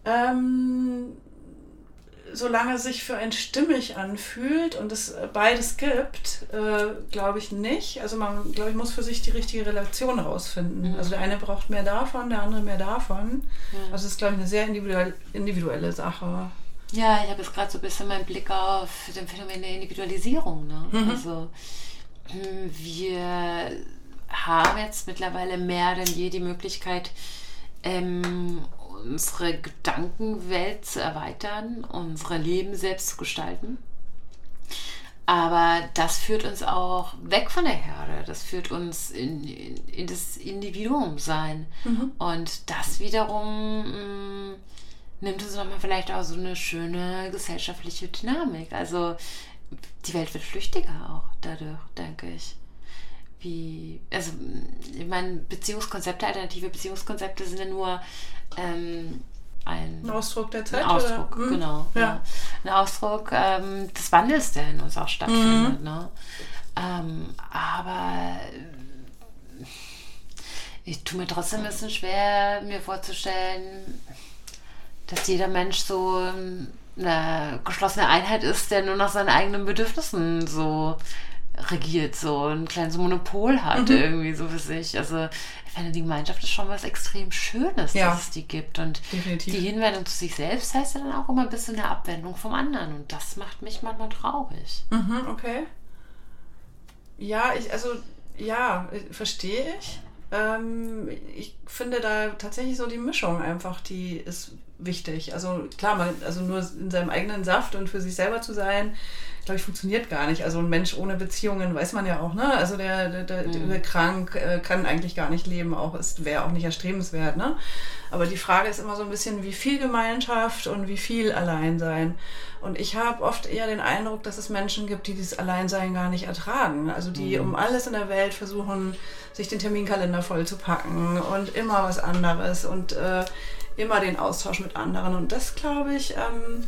Ähm, solange es sich für einen stimmig anfühlt und es äh, beides gibt, äh, glaube ich nicht. Also man, glaube ich, muss für sich die richtige Relation herausfinden. Mhm. Also der eine braucht mehr davon, der andere mehr davon. Ja. Also das ist, glaube ich, eine sehr individuell, individuelle Sache. Ja, ich habe jetzt gerade so ein bisschen meinen Blick auf den Phänomen der Individualisierung. Ne? Mhm. Also hm, wir haben jetzt mittlerweile mehr denn je die Möglichkeit, ähm, unsere Gedankenwelt zu erweitern, unsere Leben selbst zu gestalten. Aber das führt uns auch weg von der Herde. Das führt uns in, in, in das Individuum-Sein. Und das wiederum mh, nimmt uns nochmal vielleicht auch so eine schöne gesellschaftliche Dynamik. Also die Welt wird flüchtiger auch dadurch, denke ich. Wie, also ich meine, Beziehungskonzepte, alternative Beziehungskonzepte sind ja nur ähm, ein Ein Ausdruck der Zeit? ein Ausdruck, oder? Mhm. genau. Ja. Ja. Ein Ausdruck ähm, des Wandels, der in uns auch stattfindet. Ne? Ähm, aber ich tue mir trotzdem ein bisschen schwer, mir vorzustellen, dass jeder Mensch so eine geschlossene Einheit ist, der nur nach seinen eigenen Bedürfnissen so regiert, so ein kleines Monopol hat Mhm. irgendwie so für sich. Also ich finde, die Gemeinschaft ist schon was extrem Schönes, Ja. dass es die gibt. Und Definitiv. die Hinwendung zu sich selbst heißt ja dann auch immer ein bisschen eine Abwendung vom anderen. Und das macht mich manchmal traurig. Mhm, okay. Ja, ich, also, ja, verstehe ich. Ähm, ich finde da tatsächlich so die Mischung einfach, die ist wichtig. Also klar, man, also nur in seinem eigenen Saft und für sich selber zu sein, glaube ich, funktioniert gar nicht. Also ein Mensch ohne Beziehungen weiß man ja auch, ne? Also der, der, der, der krank äh, kann eigentlich gar nicht leben, auch ist wäre auch nicht erstrebenswert, ne? Aber die Frage ist immer so ein bisschen, wie viel Gemeinschaft und wie viel Alleinsein. Und ich habe oft eher den Eindruck, dass es Menschen gibt, die dieses Alleinsein gar nicht ertragen. Also die um alles in der Welt versuchen, sich den Terminkalender voll zu packen und immer was anderes und äh, immer den Austausch mit anderen. Und das glaube ich, ähm,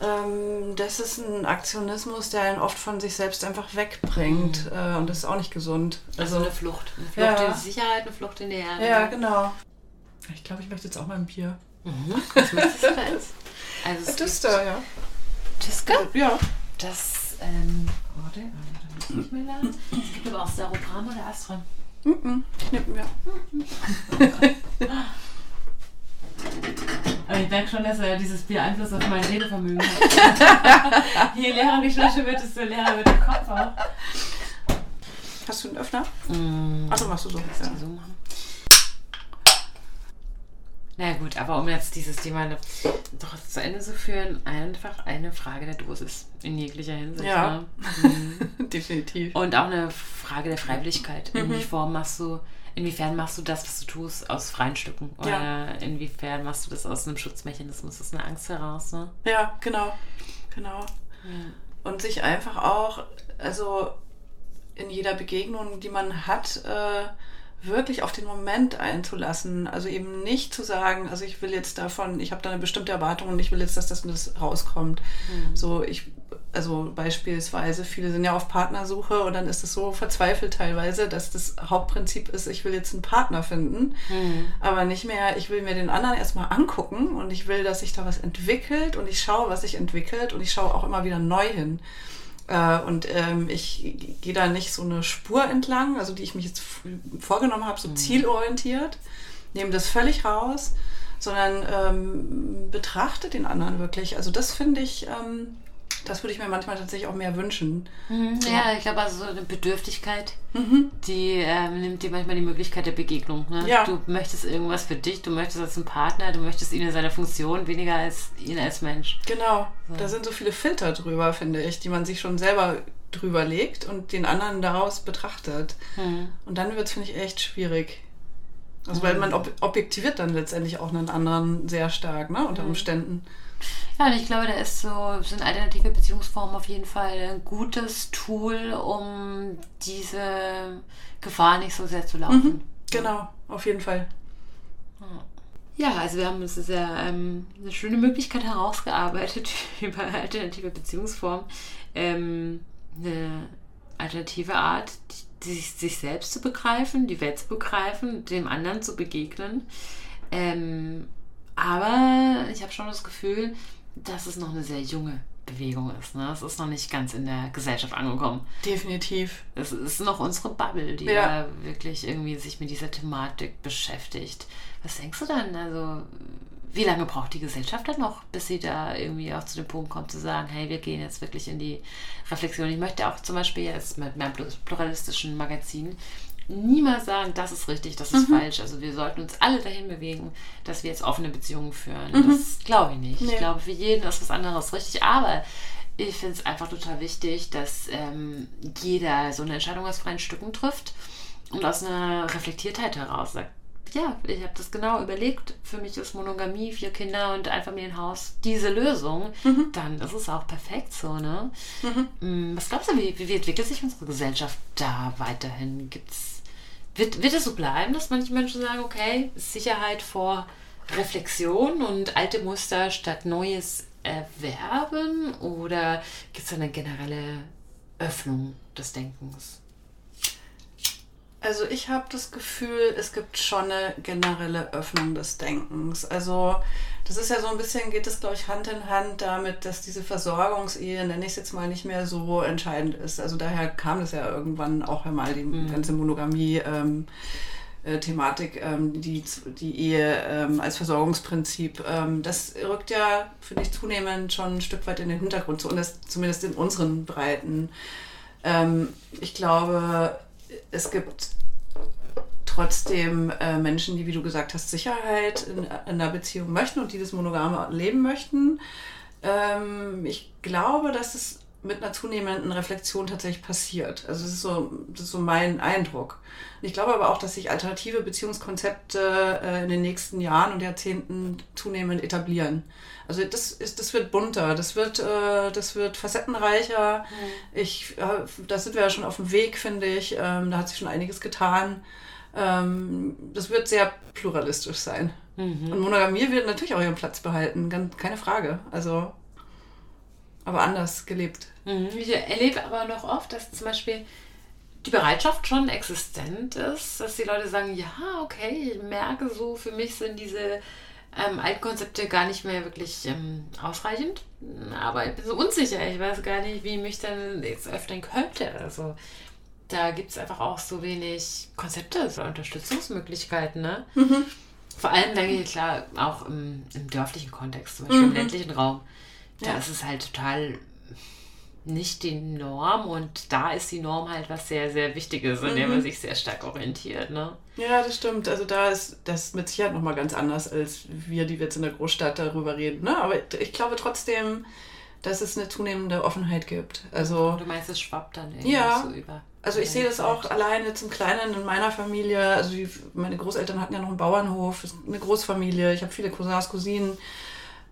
ähm, das ist ein Aktionismus, der einen oft von sich selbst einfach wegbringt. Äh, und das ist auch nicht gesund. Also Also, eine Flucht. Eine Flucht Ja. in die Sicherheit, eine Flucht in die Erde. ja, genau. Ich glaube, ich möchte jetzt auch mal ein Bier. Mhm. Was möchtest du da jetzt? Also ja. Tiska. Ja. Das, ähm, warte, warte, nicht mehr da. Es gibt aber auch Staropram oder Astron. Mhm. Knippen wir. Aber ich merke schon, dass er dieses Bier Einfluss auf mein Redevermögen hat. Je leerer die Flasche wird, desto leerer wird der Kopf auch. Hast du einen Öffner? Mm. Ach, so machst du so. Kannst Ja. du so machen? Na gut, aber um jetzt dieses Thema doch zu Ende zu führen, einfach eine Frage der Dosis in jeglicher Hinsicht. Ja. Ne? Mhm. Definitiv. Und auch eine Frage der Freiwilligkeit. Mhm. Inwiefern machst du, inwiefern machst du das, was du tust, aus freien Stücken? Oder Ja. inwiefern machst du das aus einem Schutzmechanismus, aus einer Angst heraus? Ne? Ja, genau. Genau. Und sich einfach auch, also in jeder Begegnung, die man hat, äh, wirklich auf den Moment einzulassen. Also eben nicht zu sagen, also ich will jetzt davon, ich habe da eine bestimmte Erwartung und ich will jetzt, dass das das rauskommt. So, ich, also beispielsweise, viele sind ja auf Partnersuche und dann ist es so verzweifelt teilweise, dass das Hauptprinzip ist, ich will jetzt einen Partner finden, aber nicht mehr, ich will mir den anderen erstmal angucken und ich will, dass sich da was entwickelt und ich schaue, was sich entwickelt und ich schaue auch immer wieder neu hin. Äh, Und ähm, ich gehe da nicht so eine Spur entlang, also die ich mich jetzt vorgenommen habe, so zielorientiert, nehme das völlig raus, sondern ähm, betrachte den anderen wirklich. Also das finde ich, ähm, Das würde ich mir manchmal tatsächlich auch mehr wünschen. Mhm, ja, ich glaube, also so eine Bedürftigkeit, mhm. die ähm, nimmt dir manchmal die Möglichkeit der Begegnung. Ne? Ja. Du möchtest irgendwas für dich, du möchtest als ein Partner, du möchtest ihn in seiner Funktion, weniger als ihn als Mensch. Genau, so. da sind so viele Filter drüber, finde ich, die man sich schon selber drüber legt und den anderen daraus betrachtet. Mhm. Und dann wird es, finde ich, echt schwierig. Also weil man ob objektiviert dann letztendlich auch einen anderen sehr stark, ne, unter mhm. Umständen. Ja, und ich glaube, da ist so, sind alternative Beziehungsformen auf jeden Fall ein gutes Tool, um diese Gefahr nicht so sehr zu laufen. Mhm, genau, auf jeden Fall. Ja, also wir haben uns sehr ähm, eine schöne Möglichkeit herausgearbeitet über alternative Beziehungsformen. Ähm, eine alternative Art, die, sich, sich selbst zu begreifen, die Welt zu begreifen, dem anderen zu begegnen. Ähm, aber ich habe schon das Gefühl, dass es noch eine sehr junge Bewegung ist. Ne? Es ist noch nicht ganz in der Gesellschaft angekommen. Definitiv. Es ist noch unsere Bubble, die ja. da wirklich irgendwie sich mit dieser Thematik beschäftigt. Was denkst du dann? Also, wie lange braucht die Gesellschaft dann noch, bis sie da irgendwie auch zu dem Punkt kommt, zu sagen, hey, wir gehen jetzt wirklich in die Reflexion. Ich möchte auch zum Beispiel jetzt mit meinem pluralistischen Magazin niemals sagen, das ist richtig, das ist mhm. falsch. Also wir sollten uns alle dahin bewegen, dass wir jetzt offene Beziehungen führen. Mhm. Das glaube ich nicht. Nee. Ich glaube, für jeden ist was anderes richtig. Aber ich finde es einfach total wichtig, dass ähm, jeder so eine Entscheidung aus freien Stücken trifft und aus einer Reflektiertheit heraus sagt, ja, ich habe das genau überlegt. Für mich ist Monogamie, vier Kinder und ein Familienhaus diese Lösung. Mhm. Dann ist es auch perfekt so, ne? Mhm. Mm, was glaubst du, wie, wie entwickelt sich unsere Gesellschaft da weiterhin? Gibt's, wird, wird es so bleiben, dass manche Menschen sagen, okay, Sicherheit vor Reflexion und alte Muster statt Neues erwerben? Oder gibt es eine generelle Öffnung des Denkens? Also ich habe das Gefühl, es gibt schon eine generelle Öffnung des Denkens. Also das ist ja so ein bisschen, geht es, glaube ich, Hand in Hand damit, dass diese Versorgungsehe, nenne ich es jetzt mal, nicht mehr so entscheidend ist. Also daher kam es ja irgendwann auch einmal die mhm. ganze Monogamie. Ähm, äh, Thematik, ähm, die, die Ehe ähm, als Versorgungsprinzip, ähm, das rückt ja, finde ich, zunehmend schon ein Stück weit in den Hintergrund, zumindest in unseren Breiten. Ich glaube, es gibt trotzdem äh, Menschen, die, wie du gesagt hast, Sicherheit in, in einer Beziehung möchten und die das monogame Leben möchten. Ähm, ich glaube, dass es mit einer zunehmenden Reflexion tatsächlich passiert. Also das ist so, das ist so mein Eindruck. Ich glaube aber auch, dass sich alternative Beziehungskonzepte äh, in den nächsten Jahren und Jahrzehnten zunehmend etablieren. Also das ist, das wird bunter, das wird, äh, das wird facettenreicher. Mhm. Ich, äh, da sind wir ja schon auf dem Weg, finde ich. Ähm, da hat sich schon einiges getan. Ähm, das wird sehr pluralistisch sein. Mhm. Und Monogamie wird natürlich auch ihren Platz behalten, ganz, keine Frage. Also, aber anders gelebt. Mhm. Ich erlebe aber noch oft, dass zum Beispiel die Bereitschaft schon existent ist, dass die Leute sagen, ja, okay, ich merke so, für mich sind diese ähm, Altkonzepte gar nicht mehr wirklich ähm, ausreichend. Aber ich bin so unsicher. Ich weiß gar nicht, wie ich mich dann jetzt öffnen könnte. Also da gibt es einfach auch so wenig Konzepte, so Unterstützungsmöglichkeiten. Ne? Mhm. Vor allem, denke ich, klar, auch im, im dörflichen Kontext, zum Beispiel mhm. im ländlichen Raum. Da ja. ist es halt total nicht die Norm und da ist die Norm halt was sehr, sehr Wichtiges, an mhm. der man sich sehr stark orientiert. Ne? Ja, das stimmt. Also da ist das mit Sicherheit nochmal ganz anders, als wir, die wir jetzt in der Großstadt darüber reden. Ne? Aber ich glaube trotzdem, dass es eine zunehmende Offenheit gibt. Also, du meinst, es schwappt dann irgendwie ja, so über. Also ich sehe das auch alleine zum Kleinen in meiner Familie. Also die, meine Großeltern hatten ja noch einen Bauernhof, eine Großfamilie. Ich habe viele Cousins, Cousinen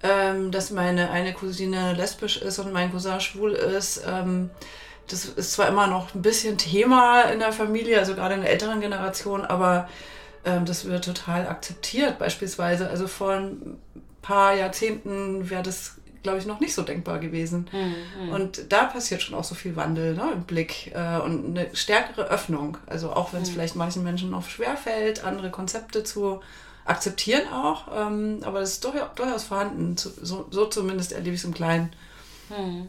ähm, dass meine eine Cousine lesbisch ist und mein Cousin schwul ist. Ähm, das ist zwar immer noch ein bisschen Thema in der Familie, also gerade in der älteren Generation, aber ähm, das wird total akzeptiert beispielsweise. Also vor ein paar Jahrzehnten wäre das, glaube ich, noch nicht so denkbar gewesen. Mhm. Und da passiert schon auch so viel Wandel ne, im Blick äh, und eine stärkere Öffnung. Also auch wenn es mhm. vielleicht manchen Menschen noch schwerfällt, andere Konzepte zu akzeptieren auch, ähm, aber es ist durchaus, durchaus vorhanden. So, so zumindest erlebe ich es im Kleinen. Hm.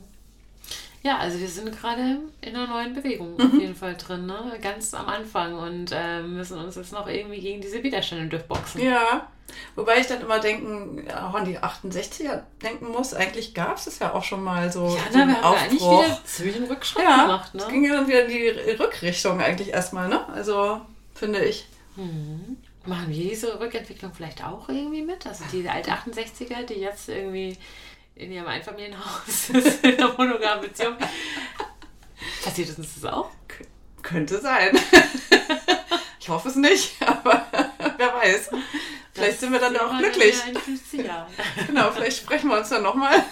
Ja, also wir sind gerade in einer neuen Bewegung mhm. auf jeden Fall drin, ne? ganz am Anfang und äh, müssen uns jetzt noch irgendwie gegen diese Widerstände durchboxen. Ja, wobei ich dann immer denken, auch an die 68er denken muss, eigentlich gab es es ja auch schon mal so. Ja, na, wir haben ja eigentlich wieder Zwischenrückschritt ja, gemacht. Ne? Es ging ja dann wieder in die Rückrichtung eigentlich erstmal, ne? Also finde ich. Mhm. Machen wir diese Rückentwicklung vielleicht auch irgendwie mit? Also die alte 68er, die jetzt irgendwie in ihrem Einfamilienhaus ist, in einer monogamen Beziehung. Passiert uns das auch? K könnte sein. ich hoffe es nicht, aber wer weiß. Vielleicht das sind wir dann auch glücklich. In 50 Jahren. genau, vielleicht sprechen wir uns dann nochmal.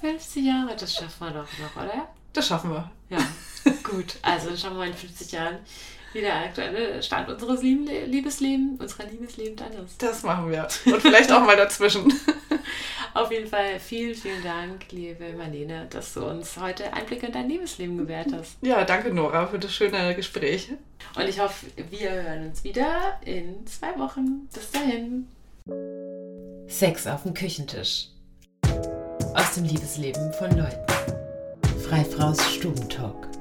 50 Jahre, das schaffen wir doch noch, oder? Das schaffen wir. Ja, gut. Also schauen wir mal in 50 Jahren, wie der aktuelle Stand unseres Liebeslebens, unserer Liebesleben dann ist. Das machen wir. Und vielleicht auch mal dazwischen. Auf jeden Fall vielen, vielen Dank, liebe Marlene, dass du uns heute Einblicke in dein Liebesleben gewährt hast. Ja, danke Nora für das schöne Gespräch. Und ich hoffe, wir hören uns wieder in zwei Wochen. Bis dahin. Sex auf dem Küchentisch. Aus dem Liebesleben von Leuten. Freifraus Stubentalk.